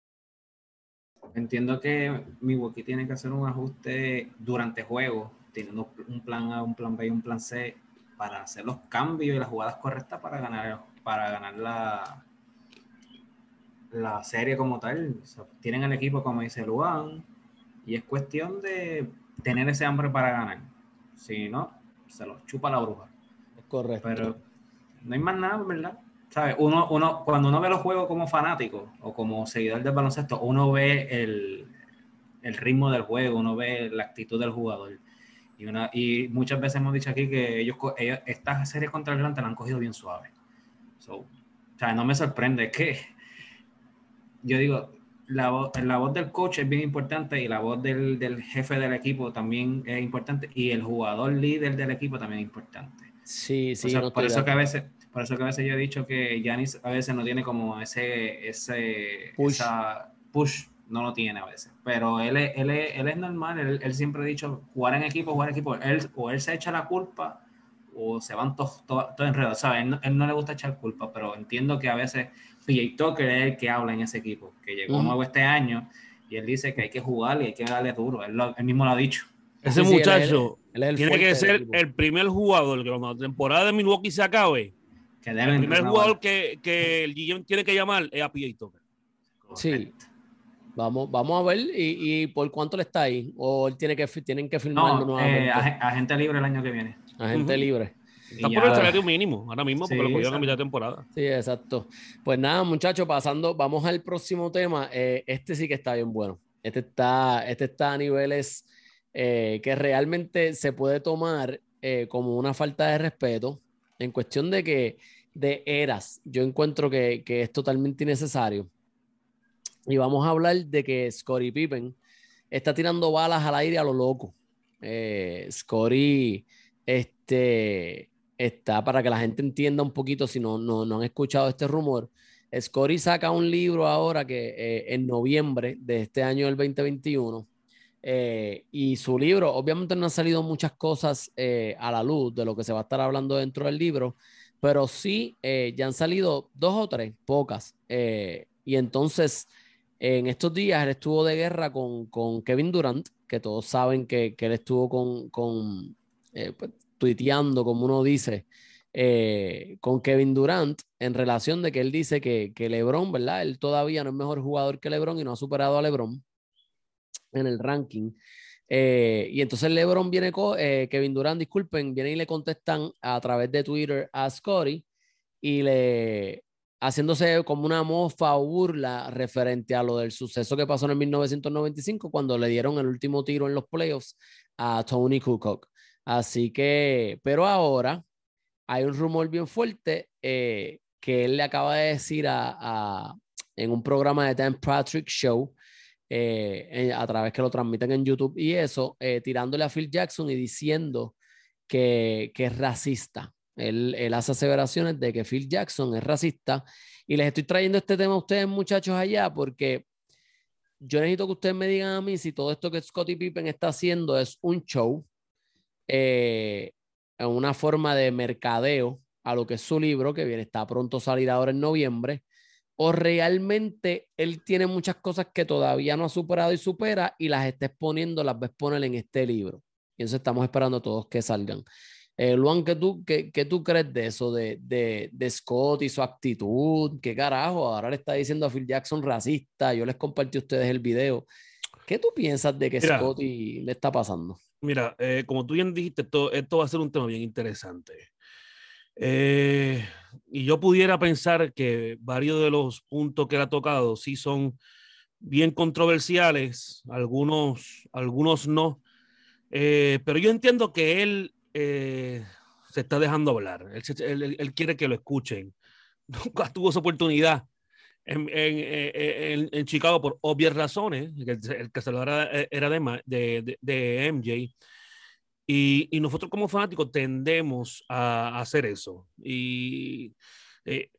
Speaker 3: Entiendo que Milwaukee tiene que hacer un ajuste durante juego, teniendo un plan A, un plan B y un plan C para hacer los cambios y las jugadas correctas para ganar, para ganar la, la serie como tal. tienen el equipo, como dice Luan, y es cuestión de tener ese hambre para ganar. Si no, se lo chupa la bruja.
Speaker 1: Correcto.
Speaker 3: Pero no hay más nada, ¿verdad? ¿Sabes? Uno, uno, cuando uno ve los juegos como fanático o como seguidor del baloncesto, uno ve el, el ritmo del juego, uno ve la actitud del jugador. Y, una, y muchas veces hemos dicho aquí que ellos, ellos esta serie contra el Atlanta la han cogido bien suave. o sea, no me sorprende que yo digo, la voz, la voz del coach es bien importante y la voz del, del, jefe del equipo también es importante y el jugador líder del equipo también es importante.
Speaker 1: Sí, sí.
Speaker 3: por, eso que a veces, por eso que a veces yo he dicho que Yanis a veces no tiene como ese, ese push. push, no lo tiene a veces. Pero él es, él es, él es normal, él, él, siempre ha dicho jugar en equipo, jugar en equipo. Él, o él se echa la culpa o se van todos todo, todo enredados. ¿sabes? Él, él, no le gusta echar culpa, pero entiendo que a veces PJ Tucker es el que habla en ese equipo, que llegó nuevo este año y él dice que hay que jugar y hay que darle duro. Él, él mismo lo ha dicho.
Speaker 2: Ese muchacho tiene que ser el primer jugador que cuando la temporada de Milwaukee se acabe, el primer jugador que, que, el GM tiene que llamar es a PJ Tucker.
Speaker 1: Sí. Vamos, vamos a ver y, y, por cuánto le está ahí. O él tiene que tienen que firmarlo
Speaker 3: no, eh, agente libre el año que viene.
Speaker 1: Agente libre.
Speaker 2: Está por el salario mínimo ahora mismo porque lo cogieron a mitad de temporada.
Speaker 1: Sí, exacto. Pues nada, muchachos, pasando, vamos al próximo tema. Eh, este sí que está bien bueno. Este está, este está a niveles eh, que realmente se puede tomar eh, como una falta de respeto en cuestión de que de eras, yo encuentro que, es totalmente innecesario. Y vamos a hablar de que Scottie Pippen está tirando balas al aire a lo loco. Eh, este, está, para que la gente entienda un poquito, si no, no, no han escuchado este rumor, Scottie saca un libro ahora que eh, en noviembre de este año del 2021 eh, y su libro, obviamente no han salido muchas cosas eh, a la luz de lo que se va a estar hablando dentro del libro, pero sí eh, ya han salido dos o tres, pocas. y entonces, en estos días él estuvo de guerra con, con Kevin Durant, que todos saben que, que él estuvo con, con pues, tuiteando, como uno dice, con Kevin Durant en relación de que él dice que, que LeBron, ¿verdad? Él todavía no es mejor jugador que LeBron y no ha superado a LeBron en el ranking. Eh, y entonces LeBron viene, eh, Kevin Durant, disculpen, viene y le contestan a través de Twitter a Scotty y le haciéndose como una mofa o burla referente a lo del suceso que pasó en el 1995 cuando le dieron el último tiro en los playoffs a Tony Kukoc. Así que, pero ahora hay un rumor bien fuerte eh, que él le acaba de decir a, en un programa de Dan Patrick Show eh, a través que lo transmiten en YouTube y eso, eh, tirándole a Phil Jackson y diciendo que, es racista. Él, hace aseveraciones de que Phil Jackson es racista y les estoy trayendo este tema a ustedes muchachos allá porque yo necesito que ustedes me digan a mí si todo esto que Scottie Pippen está haciendo es un show, eh, una forma de mercadeo a lo que es su libro, que viene, está pronto a salir ahora en noviembre, o realmente él tiene muchas cosas que todavía no ha superado y supera y las está exponiendo, las va a exponer en este libro. Y entonces estamos esperando todos que salgan. Eh, Luan, ¿qué tú, qué, tú crees de eso, de, de, de, Scott y su actitud? ¿Qué carajo? Ahora le está diciendo a Phil Jackson racista. Yo les compartí a ustedes el video. ¿Qué tú piensas de que Scott le está pasando?
Speaker 2: Mira, eh, como tú bien dijiste, esto, esto va a ser un tema bien interesante. Eh, y yo pudiera pensar que varios de los puntos que él ha tocado sí son bien controversiales, algunos, algunos no. Eh, pero yo entiendo que él eh, se está dejando hablar. Él, quiere que lo escuchen. Nunca tuvo esa oportunidad en, en, en, Chicago por obvias razones. El, que se lo era, era de, de, de MJ. Y, y, nosotros como fanáticos tendemos a, hacer eso. Y eh,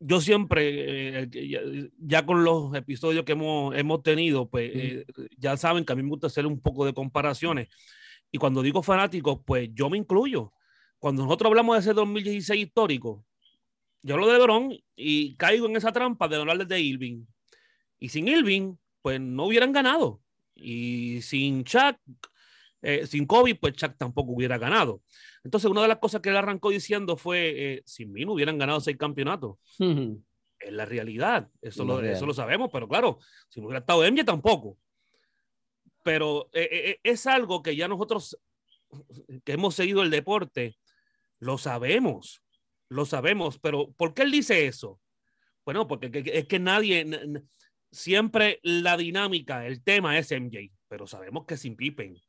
Speaker 2: yo siempre, eh, ya, con los episodios que hemos, hemos tenido, pues eh, ya saben que a mí me gusta hacer un poco de comparaciones. Y cuando digo fanáticos, pues yo me incluyo. Cuando nosotros hablamos de ese 2016 histórico, yo hablo de LeBron y caigo en esa trampa de hablar de Irving. Y sin Irving, pues no hubieran ganado. Y sin Chuck, eh, sin COVID, pues Chuck tampoco hubiera ganado. Entonces, una de las cosas que él arrancó diciendo fue, eh, sin mí no hubieran ganado seis campeonatos. Es la realidad, eso, lo, eso lo sabemos, pero claro, si no hubiera estado MJ tampoco. Pero eh, es algo que ya nosotros, que hemos seguido el deporte, lo sabemos, lo sabemos, pero ¿por qué él dice eso? Bueno, porque es que nadie, siempre la dinámica, el tema es MJ, pero sabemos que sin Pippen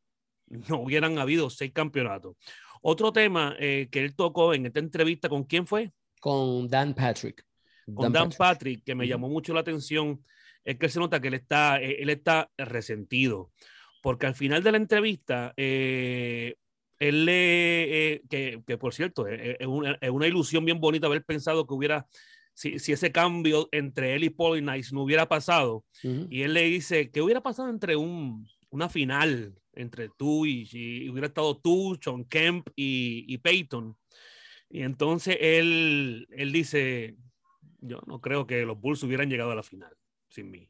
Speaker 2: no hubieran habido seis campeonatos. Otro tema eh, que él tocó en esta entrevista, ¿con quién fue?
Speaker 1: Con Dan Patrick.
Speaker 2: Con Dan, Patrick. que me llamó mucho la atención, es que se nota que él está, eh, él está resentido, porque al final de la entrevista, eh, él le, que, que, por cierto, es una, una, ilusión bien bonita haber pensado que hubiera, si, si ese cambio entre él y Paul Nice no hubiera pasado, y él le dice, ¿qué hubiera pasado entre un, una final entre tú y, si hubiera estado tú, John Kemp y, y Peyton. Y entonces él, él dice, yo no creo que los Bulls hubieran llegado a la final sin mí.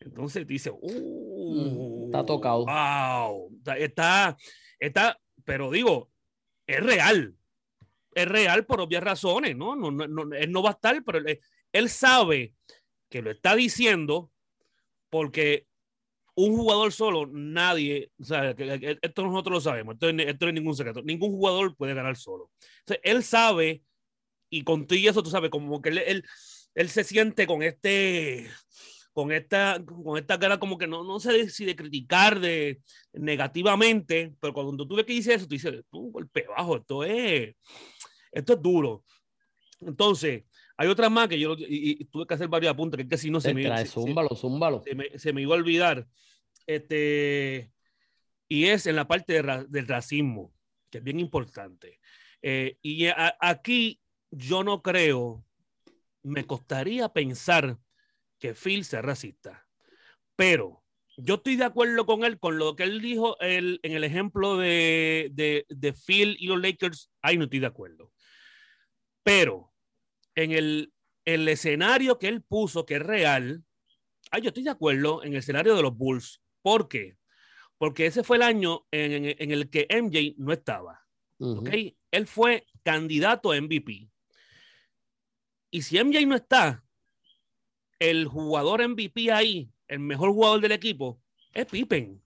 Speaker 2: Entonces dice, uh,
Speaker 1: está tocado.
Speaker 2: Wow, está, está, pero digo, es real. Es real por obvias razones, ¿no? no, no, él no va a estar, pero él, él sabe que lo está diciendo porque un jugador solo, nadie, o sea, esto nosotros lo sabemos, esto, esto no es ningún secreto, ningún jugador puede ganar solo. él sabe, y contigo eso tú sabes, como que él, él, él, se siente con este, con esta, con esta cara como que no, no sé si de criticar de, negativamente, pero cuando tú ves que dice eso, tú dices, un golpe bajo, esto es, esto es duro. Entonces, hay otras más que yo y, tuve que hacer varios apuntes, que es que si no se, me,
Speaker 1: trae, zúmbalo, zúmbalo.
Speaker 2: Se, me, se, me, iba a olvidar. Este, y es en la parte del racismo, que es bien importante. Eh, y aquí yo no creo, me costaría pensar que Phil sea racista, pero yo estoy de acuerdo con él, con lo que él dijo en el ejemplo de, de, de Phil y los Lakers, ahí no estoy de acuerdo. Pero en el, el escenario que él puso, que es real, ah, yo estoy de acuerdo en el escenario de los Bulls. ¿Por qué? Porque ese fue el año en, en, el que MJ no estaba. ¿okay? Él fue candidato a MVP. Y si MJ no está, el jugador MVP ahí, el mejor jugador del equipo, es Pippen.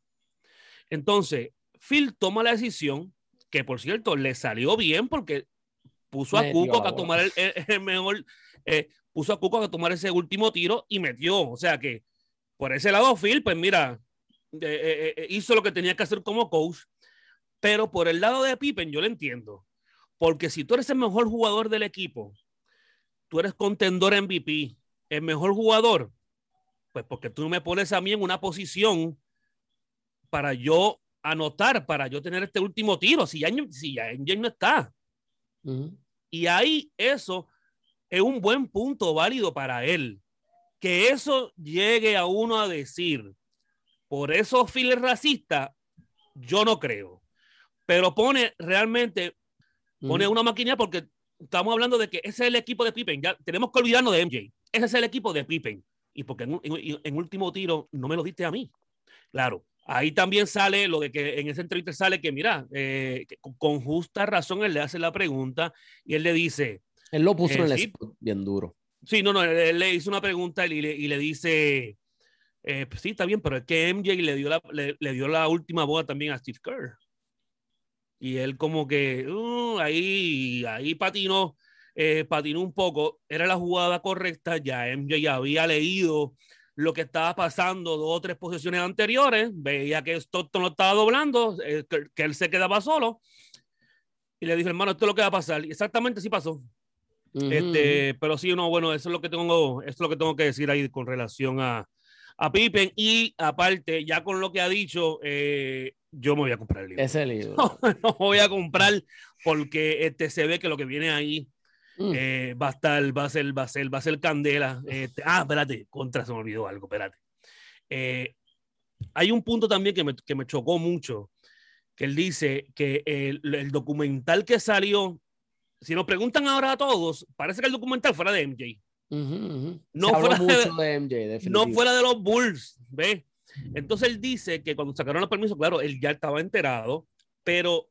Speaker 2: Entonces, Phil toma la decisión, que por cierto le salió bien porque puso a Cuco a tomar el, mejor, eh, puso a Cuco a tomar ese último tiro y metió. O sea que por ese lado, Phil, pues mira, eh, eh, hizo lo que tenía que hacer como coach. Pero por el lado de Pippen, yo lo entiendo. Porque si tú eres el mejor jugador del equipo, tú eres contendor MVP, el mejor jugador, pues porque tú me pones a mí en una posición para yo anotar, para yo tener este último tiro, si ya, si ya no está. Y ahí eso es un buen punto válido para él. Que eso llegue a uno a decir, por esos files racistas, yo no creo. Pero pone realmente, pone una máquina porque estamos hablando de que ese es el equipo de Pippen. Ya tenemos que olvidarnos de MJ. Ese es el equipo de Pippen. Y porque en, último tiro no me lo diste a mí. Claro, ahí también sale lo de que en ese entrevista sale que, mira, eh, con justa razón él le hace la pregunta y él le dice.
Speaker 1: Él lo puso en el eh, bien duro.
Speaker 2: Sí, no, no, él, le hizo una pregunta y le, y le dice. Eh, pues sí, está bien, pero es que MJ le dio la, le, dio la última boda también a Steve Kerr. Y él como que uh, ahí, ahí patinó, eh, patinó un poco. Era la jugada correcta, ya MJ ya había leído lo que estaba pasando dos o tres posiciones anteriores, veía que Stockton lo estaba doblando, eh, que, él se quedaba solo. Y le dije, hermano, esto es lo que va a pasar. Y exactamente sí pasó. este, pero sí, no, bueno, eso es lo que tengo, eso es lo que tengo que decir ahí con relación a, a Pippen. Y aparte, ya con lo que ha dicho, eh, yo me voy a comprar el libro.
Speaker 1: Ese libro.
Speaker 2: No, voy a comprar porque este, se ve que lo que viene ahí mm. eh, va a estar, va a ser, va a ser, va a ser candela. Este, ah, espérate, contra, se me olvidó algo, espérate. Eh, hay un punto también que me, que me, chocó mucho, que él dice que el, el, documental que salió, si nos preguntan ahora a todos, parece que el documental fuera de MJ. No, fuera de, MJ, no fuera de los Bulls, ¿ves? Entonces él dice que cuando sacaron los permisos, claro, él ya estaba enterado, pero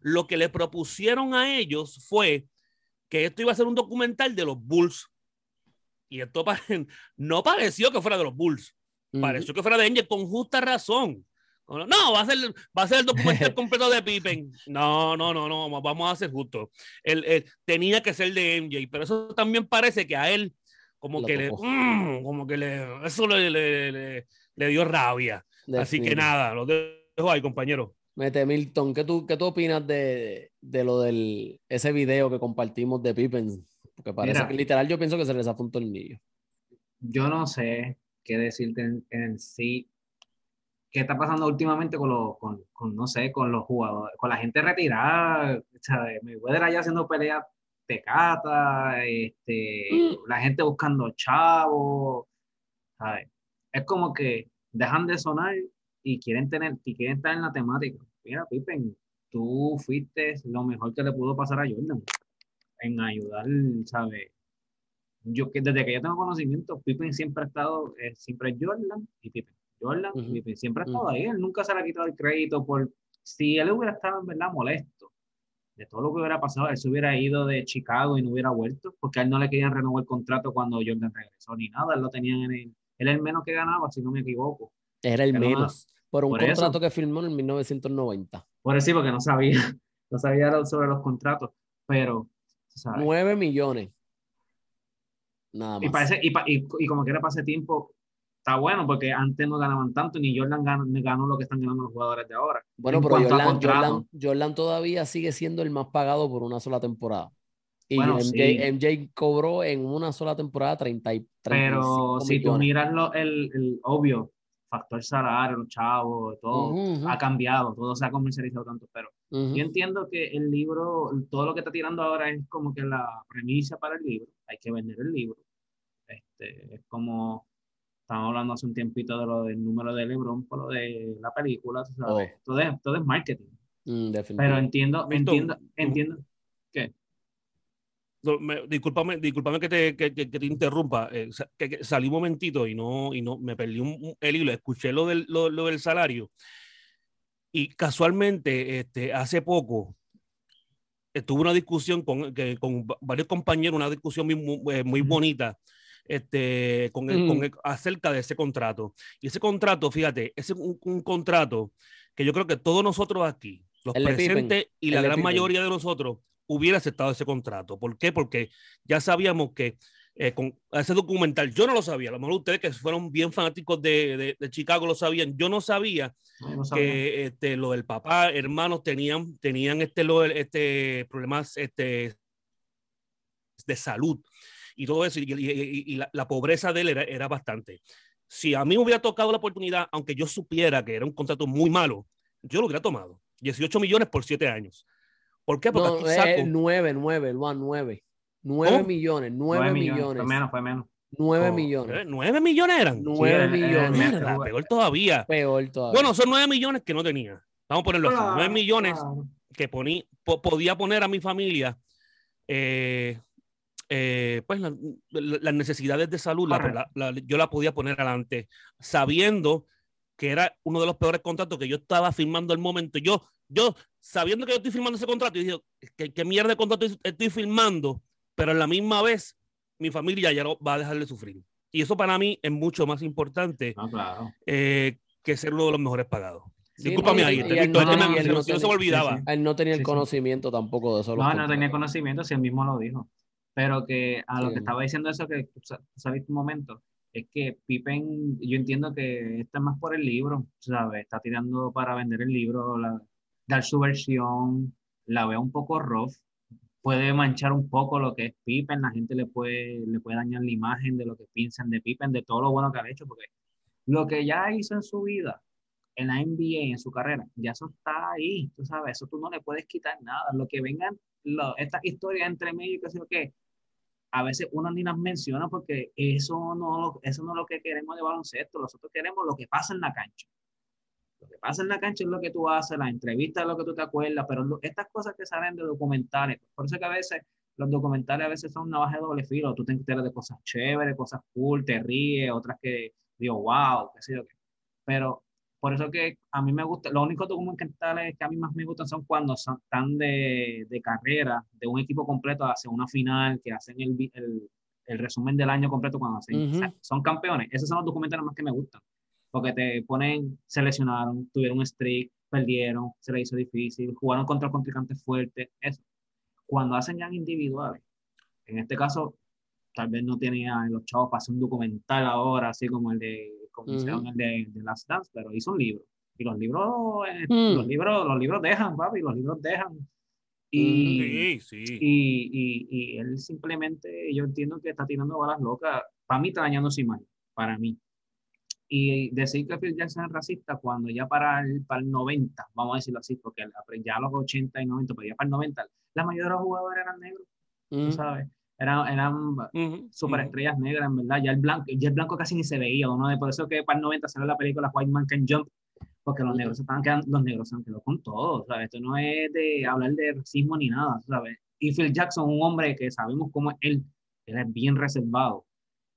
Speaker 2: lo que le propusieron a ellos fue que esto iba a ser un documental de los Bulls. Y esto no pareció que fuera de los Bulls, pareció que fuera de Angel con justa razón. No, va a ser, va a ser el documental completo de Pippen. No, no, no, no, vamos a ser justos. Él, tenía que ser de MJ, pero eso también parece que a él, como que le, mm, como que le, eso le, le dio rabia. Así que nada, lo dejo ahí, compañero.
Speaker 1: Mete Milton, ¿qué tú, qué tú opinas de, de, lo del ese video que compartimos de Pippen? Porque parece que literal yo pienso que se les apuntó el niño.
Speaker 3: Yo no sé qué decirte en, sí. ¿Qué está pasando últimamente con los, con, con, no sé, con los jugadores, con la gente retirada? ¿sabes? Mayweather allá haciendo peleas cata este, mm. la gente buscando chavos, ¿sabes? es como que dejan de sonar y quieren tener, y quieren estar en la temática. Mira, Pippen, tú fuiste lo mejor que le pudo pasar a Jordan en ayudar, ¿sabes? Yo que desde que yo tengo conocimiento, Pippen siempre ha estado, eh, siempre es Jordan y Pippen. Jordan y Pippen siempre ha estado ahí. Él nunca se le ha quitado el crédito por si él hubiera estado en verdad molesto de todo lo que hubiera pasado, él se hubiera ido de Chicago y no hubiera vuelto, porque a él no le querían renovar el contrato cuando Jordan regresó ni nada, él lo tenían en el, él es el menos que ganaba, si no me equivoco.
Speaker 1: Era el menos. Por un contrato que firmó en 1990.
Speaker 3: Por eso sí, porque no sabía, no sabía sobre los contratos, pero...
Speaker 1: 9 millones. Nada más.
Speaker 3: Y, parece, y, y, y, como quiera pase tiempo, está bueno, porque antes no ganaban tanto, ni Jordan ganó, ganó lo que están ganando los jugadores de ahora.
Speaker 1: Bueno, pero Jordan, Jordan, Jordan, todavía sigue siendo el más pagado por una sola temporada. Y MJ, cobró en una sola temporada 30 y
Speaker 3: Pero si tú miras lo, el, el, obvio, factor salario, los chavos, todo ha cambiado, todo se ha comercializado tanto, pero yo entiendo que el libro, todo lo que está tirando ahora es como que la premisa para el libro, hay que vender el libro. Este, es como, estamos hablando hace un tiempito de lo del número de Lebron por lo de la película, ¿sabes? Oh. Todo, es, todo es marketing. Mm, pero entiendo, entiendo, entiendo, ¿qué?
Speaker 2: Me, discúlpame, discúlpame que te, que, que te interrumpa, eh, que, salí un momentito y no, y no me perdí un, el hilo, escuché lo del, lo, del salario. Y casualmente este, hace poco tuve una discusión con, con varios compañeros, una discusión muy, muy, eh, bonita este, con, con acerca de ese contrato. Y ese contrato, fíjate, es un, un contrato que yo creo que todos nosotros aquí, los presentes y la gran mayoría de nosotros, hubiera aceptado ese contrato. ¿Por qué? Porque ya sabíamos que eh, con ese documental, yo no lo sabía, a lo mejor ustedes que fueron bien fanáticos de, de, Chicago lo sabían, yo no sabía, que este, lo del papá, hermanos tenían, tenían este, lo, este, problemas este, de salud y todo eso, y, la, pobreza de él era, era bastante. Si a mí me hubiera tocado la oportunidad, aunque yo supiera que era un contrato muy malo, yo lo hubiera tomado. 18 millones por 7 años. ¿Por qué?
Speaker 1: Porque no, aquí saco... 9, 9, 9. 9 millones, 9, millones.
Speaker 3: Fue menos, fue menos.
Speaker 1: 9 millones.
Speaker 2: 9 millones eran.
Speaker 1: 9 millones.
Speaker 2: peor todavía.
Speaker 1: Peor todavía.
Speaker 2: Bueno, son 9 millones que no tenía. Vamos a ponerlo así. 9 millones que poní, podía poner a mi familia eh, eh, pues las necesidades de salud, yo la podía poner adelante, sabiendo que era uno de los peores contratos que yo estaba firmando al momento. Yo, yo sabiendo que yo estoy firmando ese contrato, y digo, ¿qué, qué mierda de contrato estoy firmando? pero a la misma vez mi familia ya no va a dejar de sufrir. Y eso para mí es mucho más importante eh, que ser uno de los mejores pagados. Discúlpame ahí, él no, se me olvidaba.
Speaker 1: Él no tenía el conocimiento tampoco de eso.
Speaker 3: No, no tenía conocimiento, si él mismo lo dijo. Pero que a lo que estaba diciendo eso, que sabes un momento, es que Pippen, yo entiendo que está más por el libro, ¿sabes? Está tirando para vender el libro, dar su versión, la veo un poco rough, puede manchar un poco lo que es Pippen, la gente le puede, le puede dañar la imagen de lo que piensan de Pippen, de todo lo bueno que ha hecho, porque lo que ya hizo en su vida, en la NBA, en su carrera, ya eso está ahí, tú sabes, eso tú no le puedes quitar nada. Lo que vengan, lo, estas historias entre medio, que sé lo que, a veces uno ni las menciona porque eso no, eso no es lo que queremos de baloncesto, nosotros queremos lo que pasa en la cancha. Lo que pasa en la cancha es lo que tú haces, la entrevista es lo que tú te acuerdas, pero estas cosas que salen de documentales, por eso que a veces los documentales a veces son una baja de doble filo, tú te enteras de cosas chéveres, cosas cool, te ríes, otras que digo, wow, qué sé yo qué. Pero por eso que a mí me gusta, los únicos documentales que a mí más me gustan son cuando son, están de, de carrera, de un equipo completo hacia una final, que hacen el, el, el resumen del año completo cuando hacen, son campeones. Esos son los documentales más que me gustan porque te ponen, se lesionaron, tuvieron un streak, perdieron, se les hizo difícil, jugaron contra contrincantes fuertes, eso. Cuando hacen ya individuales, en este caso, tal vez no tenía los chavos para hacer un documental ahora, así como el de, como el de, de Last Dance, pero hizo un libro. Y los libros, eh, mm. los libros, los libros dejan, papi, los libros dejan. Y, sí, sí. Y, y, y, él simplemente, yo entiendo que está tirando balas locas. Para mí está dañando su imagen, para mí. Y decir que Phil Jackson es racista cuando ya para el, para el 90, vamos a decirlo así, porque ya a los 80 y 90, pero ya para el 90, la mayoría de los jugadores eran negros, tú sabes. Eran, eran superestrellas negras, en verdad. Ya el, blanco, ya el blanco casi ni se veía. De, por eso que para el 90 salió la película White Man Can Jump, porque los negros se estaban quedando, los negros se han quedado con todo, ¿sabes? Esto no es de hablar de racismo ni nada, ¿sabes? Y Phil Jackson, un hombre que sabemos cómo es él, él es bien reservado,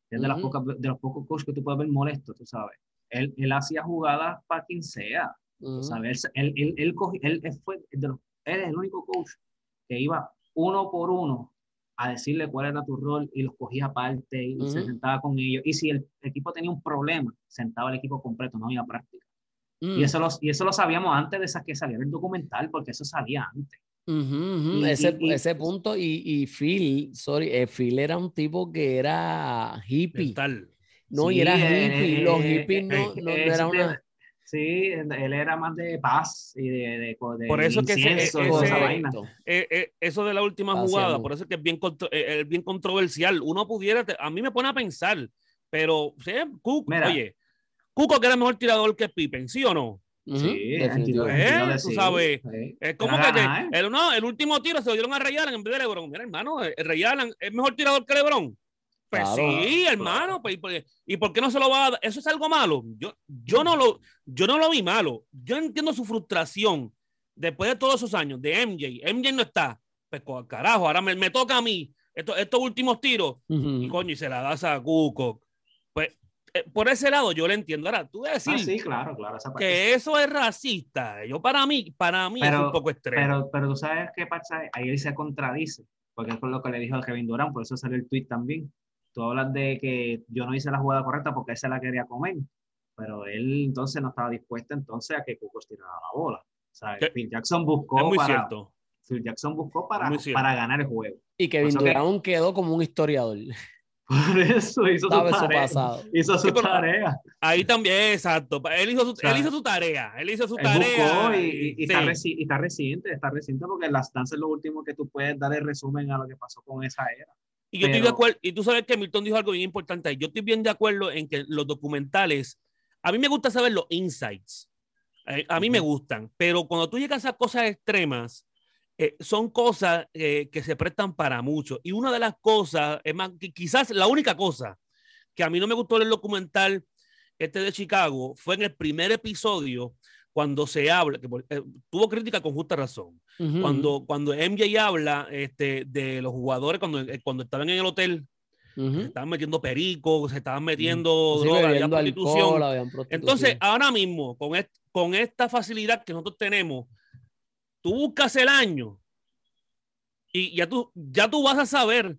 Speaker 3: es de, las pocas, de los pocos coaches que tú puedes ver molesto, tú sabes. Él, él hacía jugadas para quien sea. sabes, él, él, él, él, fue de los, él es el único coach que iba uno por uno a decirle cuál era tu rol y los cogía aparte y se sentaba con ellos. Y si el equipo tenía un problema, sentaba el equipo completo, no había práctica. Y, mm. eso lo, y eso lo sabíamos antes de que saliera el documental, porque eso salía antes
Speaker 1: ese, ese, punto, y, y, Phil, sorry, eh, Phil era un tipo que era hippie. No, y era hippie. Los hippies no, no, era una.
Speaker 3: Sí, él era más de paz y de, de,
Speaker 2: por eso que ese, vaina. Eh, eh, eso de la última jugada, por eso es que es bien, bien controversial. Uno pudiera, a mí me pone a pensar, pero, ¿sí? Cook, oye, Cuco que era mejor tirador que Pippen, ¿sí o no?
Speaker 3: Sí,
Speaker 2: tú sabes, es como que el, no, el último tiro se lo dieron a Ray en vez de LeBron. Mira, hermano, el Ray es mejor tirador que LeBron. Pues sí, hermano, pues, ¿y por qué no se lo va a dar? Eso es algo malo. Yo, yo, no lo, yo no lo vi malo. Yo entiendo su frustración después de todos esos años de MJ. MJ no está. Pues carajo, ahora me, me toca a mí estos, estos últimos tiros. Y coño, y se la das a Cuco. Eh, por ese lado yo le entiendo. Ahora, tú decir
Speaker 3: ah, sí, claro, claro,
Speaker 2: que eso es racista. Yo para mí, para mí es un poco extremo.
Speaker 3: Pero, pero tú sabes qué pasa, ahí él se contradice, porque es por lo que le dijo a Kevin Durant, por eso sale el tweet también. tú hablas de que yo no hice la jugada correcta porque él se la quería comer, pero él entonces no estaba dispuesto entonces a que Cucos tirara la bola. O sea, Phil Jackson buscó para, cierto. Phil Jackson buscó para, para ganar el juego.
Speaker 1: Y Kevin Durant quedó como un historiador.
Speaker 3: Por eso hizo su tarea. Pasado. Hizo su tarea.
Speaker 2: Ahí también, exacto. Él hizo su, él hizo su tarea. Él hizo su tarea.
Speaker 3: Y, y, está está, reciente, está reciente porque las danzas es lo último que tú puedes dar el resumen a lo que pasó con esa era.
Speaker 2: Y yo estoy de acuerdo, y tú sabes que Milton dijo algo bien importante. Yo estoy bien de acuerdo en que los documentales, a mí me gusta saber los insights. Eh, a, mí me gustan, pero cuando tú llegas a cosas extremas, eh, son cosas eh, que se prestan para mucho. Y una de las cosas, es más, quizás la única cosa que a mí no me gustó el documental este de Chicago fue en el primer episodio cuando se habla, que eh, tuvo crítica con justa razón, cuando, cuando MJ habla este, de los jugadores cuando, cuando estaban en el hotel, estaban metiendo perico, se estaban metiendo drogas, prostitución. Entonces, ahora mismo, con, con esta facilidad que nosotros tenemos, tú buscas el año y ya tú, ya tú vas a saber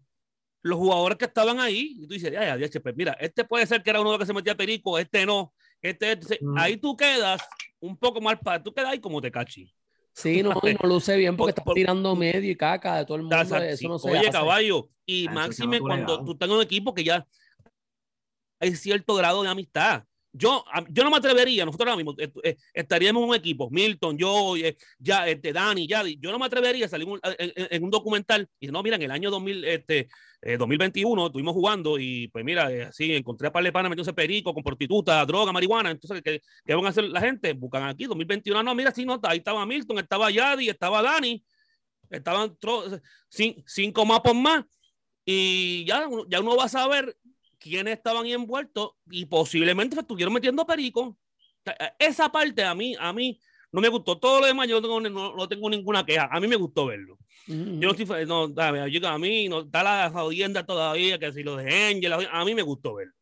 Speaker 2: los jugadores que estaban ahí. Y tú dices, ya, ya, pues mira, este puede ser que era uno que se metía perico, este no. Este, este ahí tú quedas un poco mal para, tú quedas ahí como te cachi.
Speaker 1: Sí, no, y no luce bien porque estás tirando medio y caca de todo el mundo. Eso no se
Speaker 2: Oye, caballo, y máxime cuando tú tengas un equipo que ya hay cierto grado de amistad yo, yo no me atrevería, nosotros ahora mismo eh, eh, estaríamos en un equipo, Milton, yo, eh, ya, este, Dani, ya, yo no me atrevería a salir en, un documental y no, mira, en el año 2000, este, 2021 estuvimos jugando y pues mira, así encontré a par de metiéndose perico con prostituta, droga, marihuana, entonces, ¿qué, ¿qué, van a hacer la gente? Buscan aquí, 2021, no, mira, sí, no, ahí estaba Milton, estaba Yadi, estaba Dani, estaban cinco mapos más y ya, ya uno va a saber quiénes estaban envueltos y posiblemente se estuvieron metiendo perico. Esa parte a mí, a mí no me gustó. Todo lo demás yo no, no, tengo ninguna queja. A mí me gustó verlo. Yo no estoy, no, yo, a mí no está la jodienda todavía, que si lo de Angel, a mí me gustó verlo.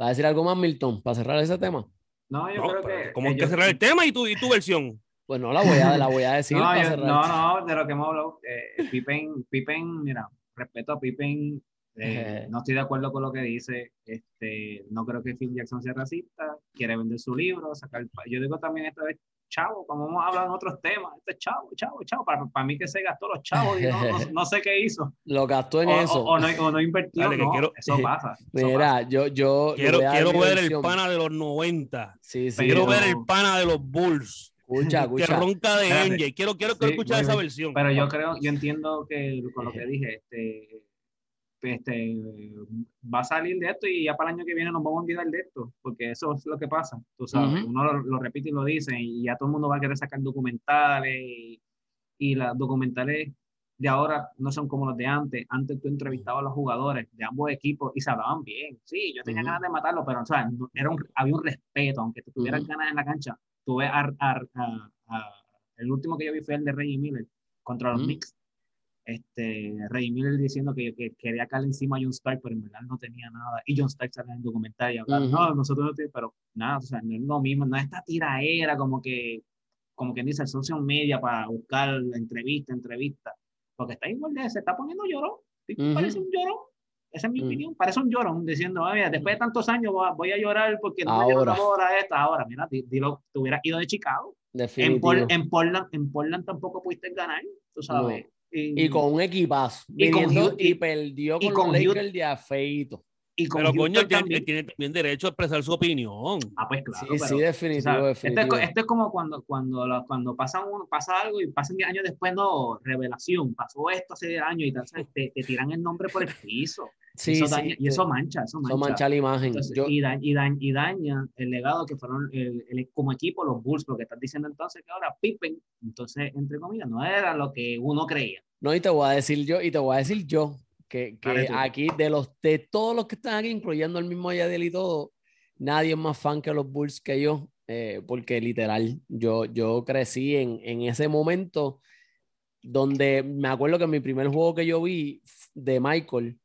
Speaker 1: ¿Va a decir algo más, Milton, para cerrar ese tema?
Speaker 3: No, yo creo que.
Speaker 2: ¿Cómo que cerrar el tema y tu, y tu versión?
Speaker 1: Pues no la voy a, la voy a decir.
Speaker 3: no, no, no, de lo que hemos hablado. Eh, Pippen, Pippen, mira, respeto a Pippen eh, no estoy de acuerdo con lo que dice. Este, no creo que Phil Jackson sea racista. Quiere vender su libro, sacar. Yo digo también esto de chavo, como hemos hablado en otros temas. Este chavo, chavo, chavo. Para, para mí que se gastó los chavos y no, no, sé qué hizo.
Speaker 1: Lo gastó en eso.
Speaker 3: O, no, o, no, invirtió. eso pasa.
Speaker 1: Mira, yo, yo.
Speaker 2: Quiero, quiero ver el pana de los 90. Sí, sí, quiero ver el pana de los Bulls.
Speaker 1: Escucha, escucha.
Speaker 2: Que ronca de Angel. Quiero, quiero escuchar esa versión.
Speaker 3: Pero yo creo, yo entiendo que con lo que dije, este este, va a salir de esto y ya para el año que viene nos vamos a olvidar de esto, porque eso es lo que pasa, tú sabes, uno lo, repite y lo dice y ya todo el mundo va a querer sacar documentales y, y las documentales de ahora no son como los de antes, antes tú entrevistabas a los jugadores de ambos equipos y se hablaban bien, sí, yo tenía ganas de matarlo, pero o sea, era un, había un respeto, aunque tú tuvieras ganas en la cancha, tuve a, el último que yo vi fue el de Reggie Miller contra los Knicks este, Ray Miller diciendo que, que quería caer encima a John Stark, pero en verdad no tenía nada. Y John Stark sale en el documental y hablar, no, nosotros no tenemos, pero nada, o sea, no es lo mismo, no es esta tiraera como que, como quien dice, el social media para buscar entrevista, entrevista, porque está igual de, se está poniendo llorón, parece un llorón. Esa es mi opinión. Parece un llorón diciendo, mira, después de tantos años voy a llorar porque no ahora. me ahora esta. Ahora, mira, dilo, te hubieras ido de Chicago. En, en, Portland, en Portland tampoco pudiste ganar, tú sabes.
Speaker 1: Y, con un equipazo. Y, con, y, perdió con, con los Lakers de afeito.
Speaker 2: Y con Pero coño, él tiene, también derecho a expresar su opinión.
Speaker 3: Ah, pues claro.
Speaker 1: Sí, sí, definitivo.
Speaker 3: Esto, es, esto, es, como cuando, cuando, cuando pasa, uno, pasa algo y pasan 10 años después, no, revelación, pasó esto hace 10 años y tal, te, te, tiran el nombre por el piso. Sí, eso daña, y eso mancha, eso mancha.
Speaker 1: Eso mancha la imagen.
Speaker 3: y, daña, y, daña, y, daña, el legado que fueron el, el, como equipo los Bulls, lo que estás diciendo entonces que ahora Pippen, entonces, entre comillas, no era lo que uno creía.
Speaker 1: No, y te voy a decir yo, y te voy a decir yo, que, que aquí de los de todos los que están aquí, incluyendo el mismo Yadiel y todo, nadie es más fan que los Bulls que yo, eh, porque literal, yo, yo crecí en, en ese momento donde me acuerdo que mi primer juego que yo vi de Michael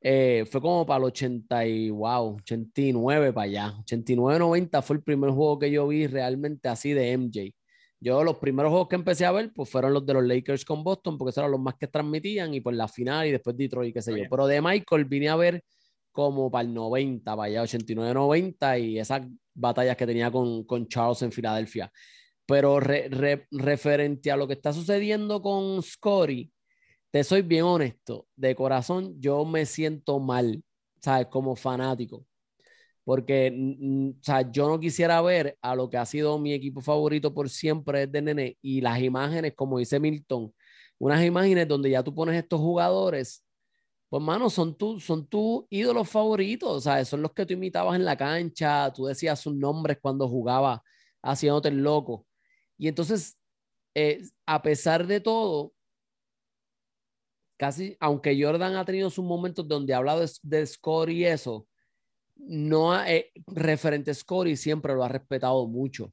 Speaker 1: eh, fue como para el 80 y wow, 89 para allá, 89-90 fue el primer juego que yo vi realmente así de MJ. Yo los primeros juegos que empecé a ver, pues fueron los de los Lakers con Boston, porque esos eran los más que transmitían, y pues la final y después Detroit, qué sé yo. Pero de Michael vine a ver como para el 90, vaya, 89-90 y esas batallas que tenía con, con Charles en Filadelfia. Pero referente a lo que está sucediendo con Scotty, te soy bien honesto, de corazón yo me siento mal, ¿sabes? Como fanático. Porque, o sea, yo no quisiera ver a lo que ha sido mi equipo favorito por siempre desde nene y las imágenes, como dice Milton, unas imágenes donde ya tú pones estos jugadores, pues, mano, son tus son tu ídolos favoritos, sea, son los que tú imitabas en la cancha, tú decías sus nombres cuando jugaba haciéndote el loco. Y entonces, eh, a pesar de todo, casi, aunque Jordan ha tenido sus momentos donde ha hablado de, score y eso, no eh, referente a siempre lo ha respetado mucho.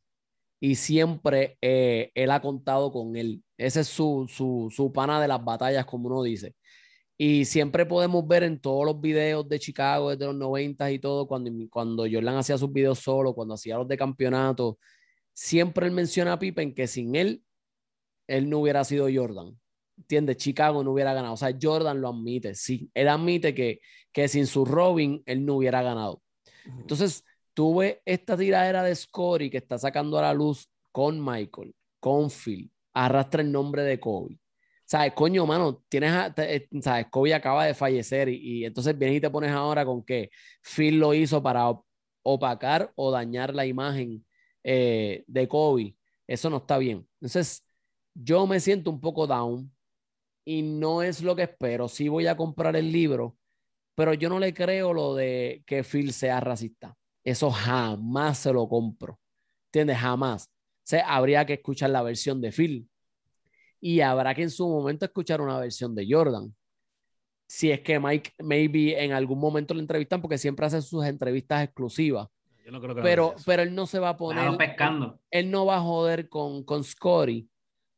Speaker 1: Y siempre eh, él ha contado con él. Ese es su, su, su pana de las batallas, como uno dice. Y siempre podemos ver en todos los videos de Chicago desde los 90 y todo, cuando, cuando Jordan hacía sus videos solo, cuando hacía los de campeonato, siempre él menciona a Pippen que sin él, él no hubiera sido Jordan. ¿Entiendes? Chicago no hubiera ganado. O sea, Jordan lo admite, sí. Él admite que, que sin su Robin, él no hubiera ganado. Entonces, tuve esta tiradera de Scotty que está sacando a la luz con Michael, con Phil, arrastra el nombre de Kobe. ¿Sabes? Coño, mano, tienes, eh, ¿sabes? Kobe acaba de fallecer y, entonces vienes y te pones ahora con que Phil lo hizo para opacar o dañar la imagen eh, de Kobe. Eso no está bien. Entonces, yo me siento un poco down y no es lo que espero. Sí voy a comprar el libro, pero yo no le creo lo de que Phil sea racista. Eso jamás se lo compro. ¿Entiendes? Jamás. O habría que escuchar la versión de Phil y habrá que en su momento escuchar una versión de Jordan. Si es que Mike, maybe en algún momento lo entrevistan, porque siempre hace sus entrevistas exclusivas. pero, pero él no se va a poner.
Speaker 3: pescando.
Speaker 1: Él, no va a joder con, con Scotty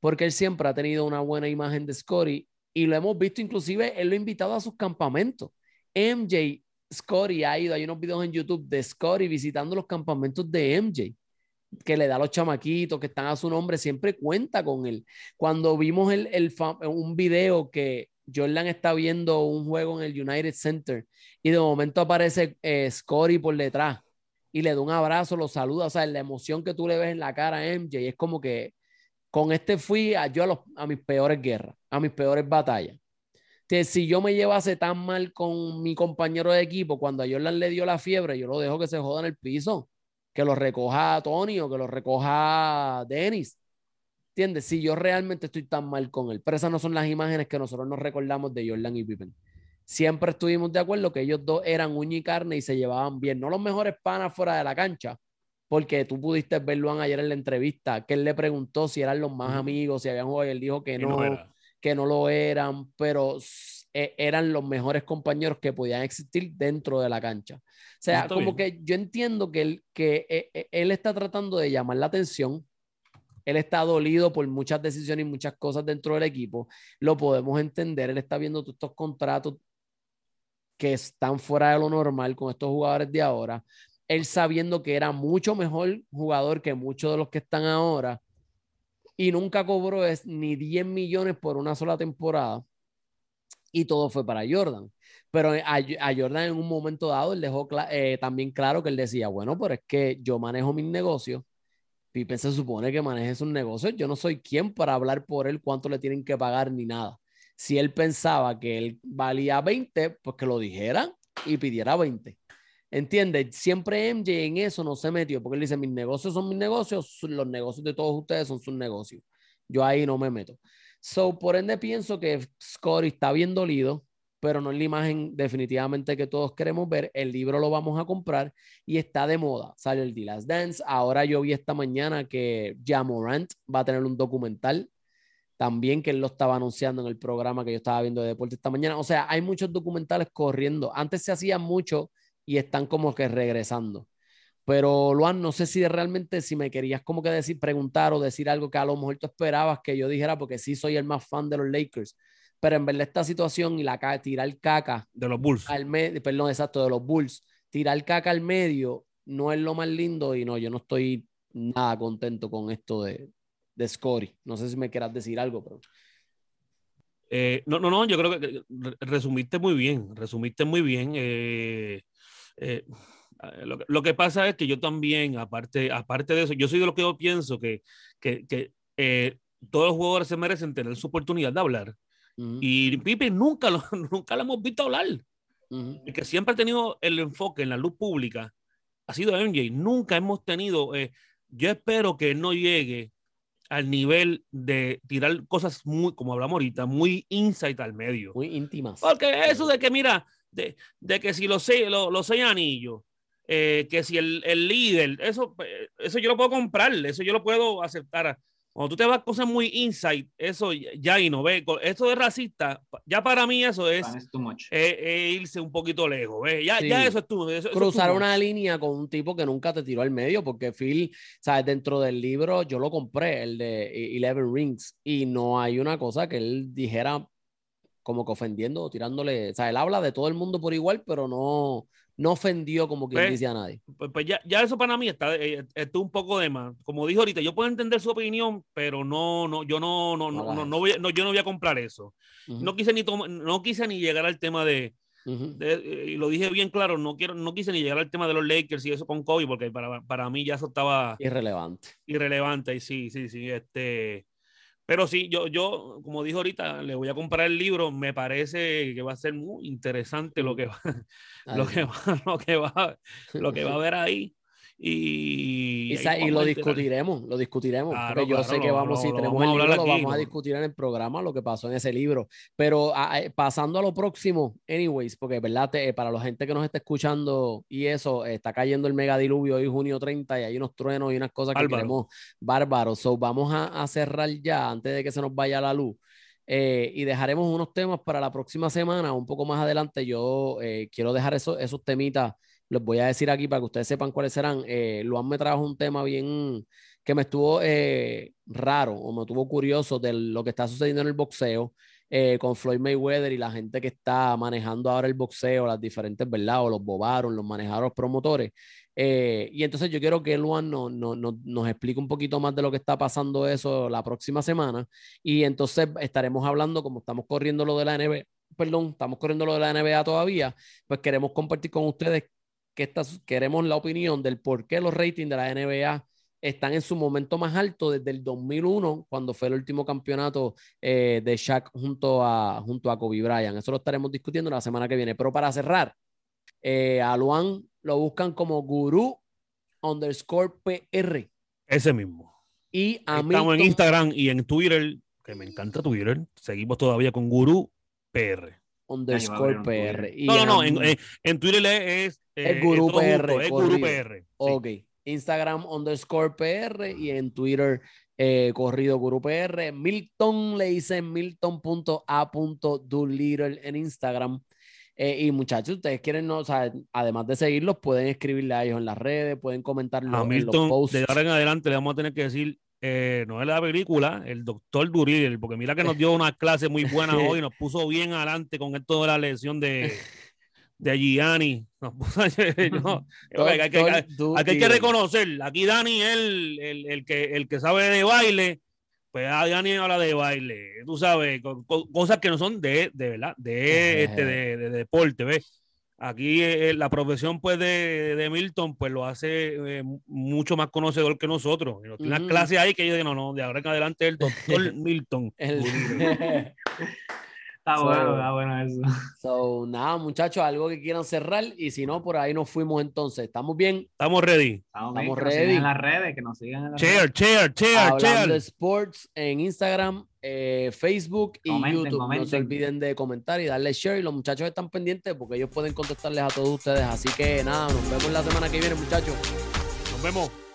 Speaker 1: porque él siempre ha tenido una buena imagen de Scotty y lo hemos visto inclusive, él lo ha invitado a sus campamentos. MJ Scotty ha ido, hay unos videos en YouTube de Scotty visitando los campamentos de MJ, que le da a los chamaquitos que están a su nombre, siempre cuenta con él. Cuando vimos el, el un video que Jordan está viendo un juego en el United Center y de momento aparece eh, Scotty por detrás y le da un abrazo, lo saluda, o sea, la emoción que tú le ves en la cara a MJ es como que con este fui a, yo a, a mis peores guerras, a mis peores batallas. Que si yo me llevase tan mal con mi compañero de equipo, cuando a Jordan le dio la fiebre, yo lo dejo que se joda en el piso, que lo recoja Tony o que lo recoja Dennis. ¿Entiendes? Si yo realmente estoy tan mal con él. Pero esas no son las imágenes que nosotros nos recordamos de Jordan y Pippen. Siempre estuvimos de acuerdo que ellos dos eran uña y carne y se llevaban bien. No los mejores panas fuera de la cancha, porque tú pudiste verlo ayer en la entrevista, que él le preguntó si eran los más amigos, si habían jugado, y él dijo que no, que no lo eran, pero e, eran los mejores compañeros que podían existir dentro de la cancha. O sea, como que yo entiendo que él, que e, e, él está tratando de llamar la atención, él está dolido por muchas decisiones y muchas cosas dentro del equipo, lo podemos entender, él está viendo todos estos contratos que están fuera de lo normal con estos jugadores de ahora, él sabiendo que era mucho mejor jugador que muchos de los que están ahora y nunca cobró ni 10 millones por una sola temporada y todo fue para Jordan. Pero a, Jordan en un momento dado él dejó eh, también claro que él decía, bueno, pero es que yo manejo mis negocios. Pippen se supone que maneje sus negocios. Yo no soy quien para hablar por él cuánto le tienen que pagar ni nada. Si él pensaba que él valía 20, pues que lo dijera y pidiera 20. ¿Entiendes? Siempre MJ en eso no se metió, porque él dice, mis negocios son mis negocios, los negocios de todos ustedes son sus negocios. Yo ahí no me meto. So, por ende, pienso que Scotty está bien dolido, pero no es la imagen definitivamente que todos queremos ver. El libro lo vamos a comprar y está de moda. Sale el The Last Dance. Ahora yo vi esta mañana que Jamorant va a tener un documental también que él lo estaba anunciando en el programa que yo estaba viendo de deporte esta mañana. O sea, hay muchos documentales corriendo. Antes se hacía mucho y están como que regresando. Pero Luan, no sé si realmente, si me querías como que decir, preguntar o decir algo que a lo mejor tú esperabas que yo dijera, porque sí soy el más fan de los Lakers, pero en verdad esta situación y la tirar caca.
Speaker 2: De los Bulls.
Speaker 1: Al perdón, exacto, de los Bulls. Tirar caca al medio no es lo más lindo y no, yo no estoy nada contento con esto de, de Scotty. No sé si me quieras decir algo, pero...
Speaker 2: Eh, no, no, no, yo creo que resumiste muy bien, resumiste muy bien. Eh, eh, lo, que pasa es que yo también, aparte, aparte de eso, yo soy de lo que yo pienso que, que, que todos los jugadores se merecen tener su oportunidad de hablar. Y Pipe nunca lo, nunca lo hemos visto hablar. El que siempre ha tenido el enfoque en la luz pública ha sido MJ. Nunca hemos tenido, yo espero que no llegue al nivel de tirar cosas muy, como hablamos ahorita, muy insight al medio.
Speaker 1: Muy íntimas.
Speaker 2: Porque eso de que, mira, de, de que si los seis, los, seis anillos, eh, que si el, el, líder, eso, eso yo lo puedo comprar, eso yo lo puedo aceptar. Cuando tú te vas a cosas muy insight, eso ya y no ve. Esto de racista, ya para mí eso es irse un poquito lejos. Ya, ya, eso es tú.
Speaker 1: Cruzar una línea con un tipo que nunca te tiró al medio, porque Phil, sabes, dentro del libro yo lo compré, el de Eleven Rings, y no hay una cosa que él dijera como que ofendiendo o tirándole. O sea, él habla de todo el mundo por igual, pero no, no ofendió como que pues, dice a nadie.
Speaker 2: Pues, pues ya, ya, eso para mí está, eh, un poco de más. Como dijo ahorita, yo puedo entender su opinión, pero no, no, yo no, no, no, no, voy, no yo no voy a comprar eso. No quise ni no quise ni llegar al tema de, eh, y lo dije bien claro, no quiero, no quise ni llegar al tema de los Lakers y eso con Kobe, porque para, para mí ya eso estaba
Speaker 1: irrelevante.
Speaker 2: Irrelevante, y sí, sí, sí, este pero sí, yo, yo, como dijo ahorita, le voy a comprar el libro. Me parece que va a ser muy interesante lo que va, lo que va, lo que va, lo que va a haber ahí. Y,
Speaker 1: y, lo discutiremos, lo discutiremos. porque yo sé que vamos, si tenemos el libro, lo vamos a discutir en el programa, lo que pasó en ese libro. Pero eh, pasando a lo próximo, anyways, porque verdad, eh, para la gente que nos está escuchando y eso, está cayendo el mega diluvio hoy, junio 30, y hay unos truenos y unas cosas que queremos bárbaros. So, vamos a, cerrar ya antes de que se nos vaya la luz. Eh, y dejaremos unos temas para la próxima semana, un poco más adelante. Yo quiero dejar eso, esos temitas les voy a decir aquí para que ustedes sepan cuáles serán. Eh, Luan me trajo un tema bien que me estuvo eh, raro o me estuvo curioso de lo que está sucediendo en el boxeo eh, con Floyd Mayweather y la gente que está manejando ahora el boxeo, las diferentes, ¿verdad? O los bobaron, los manejadores, promotores. y entonces yo quiero que Luan no, no, nos explique un poquito más de lo que está pasando eso la próxima semana. Y entonces estaremos hablando, como estamos corriendo lo de la NBA, perdón, estamos corriendo lo de la NBA todavía, pues queremos compartir con ustedes que queremos la opinión del por qué los ratings de la NBA están en su momento más alto desde el 2001, cuando fue el último campeonato eh, de Shaq junto a, junto a Kobe Bryant. Eso lo estaremos discutiendo la semana que viene. Pero para cerrar, eh, a Luan lo buscan como gurú underscore PR.
Speaker 2: Ese mismo.
Speaker 1: Y
Speaker 2: a Estamos en Instagram y en Twitter, que me encanta Twitter. Seguimos todavía con gurú PR
Speaker 1: underscore PR.
Speaker 2: no, no, no, en, en, Twitter es,
Speaker 1: eh, Guru PR. es Guru PR. Ok. Instagram underscore PR y en Twitter eh, corrido Guru PR. Milton le dice milton.a.doolittle en Instagram. Eh, y muchachos, ustedes quieren, no, o sea, además de seguirlos, pueden escribirle a ellos en las redes, pueden comentar
Speaker 2: a Milton, en los posts. De ahora en adelante le vamos a tener que decir eh, no es la película, el doctor Duril, porque mira que nos dio una clase muy buena hoy, nos puso bien adelante con esto de la lesión de, de Gianni. hay, que, reconocer, aquí Dani es el, el, que, el que sabe de baile, pues a Dani habla de baile, tú sabes, cosas que no son de, de verdad, de, este, de, de deporte, ¿ves? Aquí eh, la profesión pues de, de, Milton pues lo hace eh, mucho más conocedor que nosotros. Y una clase ahí que yo digo, no, no, de ahora en adelante el doctor Milton.
Speaker 3: Está bueno, está bueno eso.
Speaker 1: So, nada, muchachos, algo que quieran cerrar y si no, por ahí nos fuimos entonces. ¿Estamos bien?
Speaker 2: Estamos ready.
Speaker 3: Estamos, ready. en las redes, que nos sigan en las
Speaker 2: redes. Chair, chair,
Speaker 1: Hablando de Sports en Instagram, eh, Facebook y YouTube. No se olviden de comentar y darle share. Y los muchachos están pendientes porque ellos pueden contestarles a todos ustedes. Así que nada, nos vemos la semana que viene, muchachos.
Speaker 2: Nos vemos.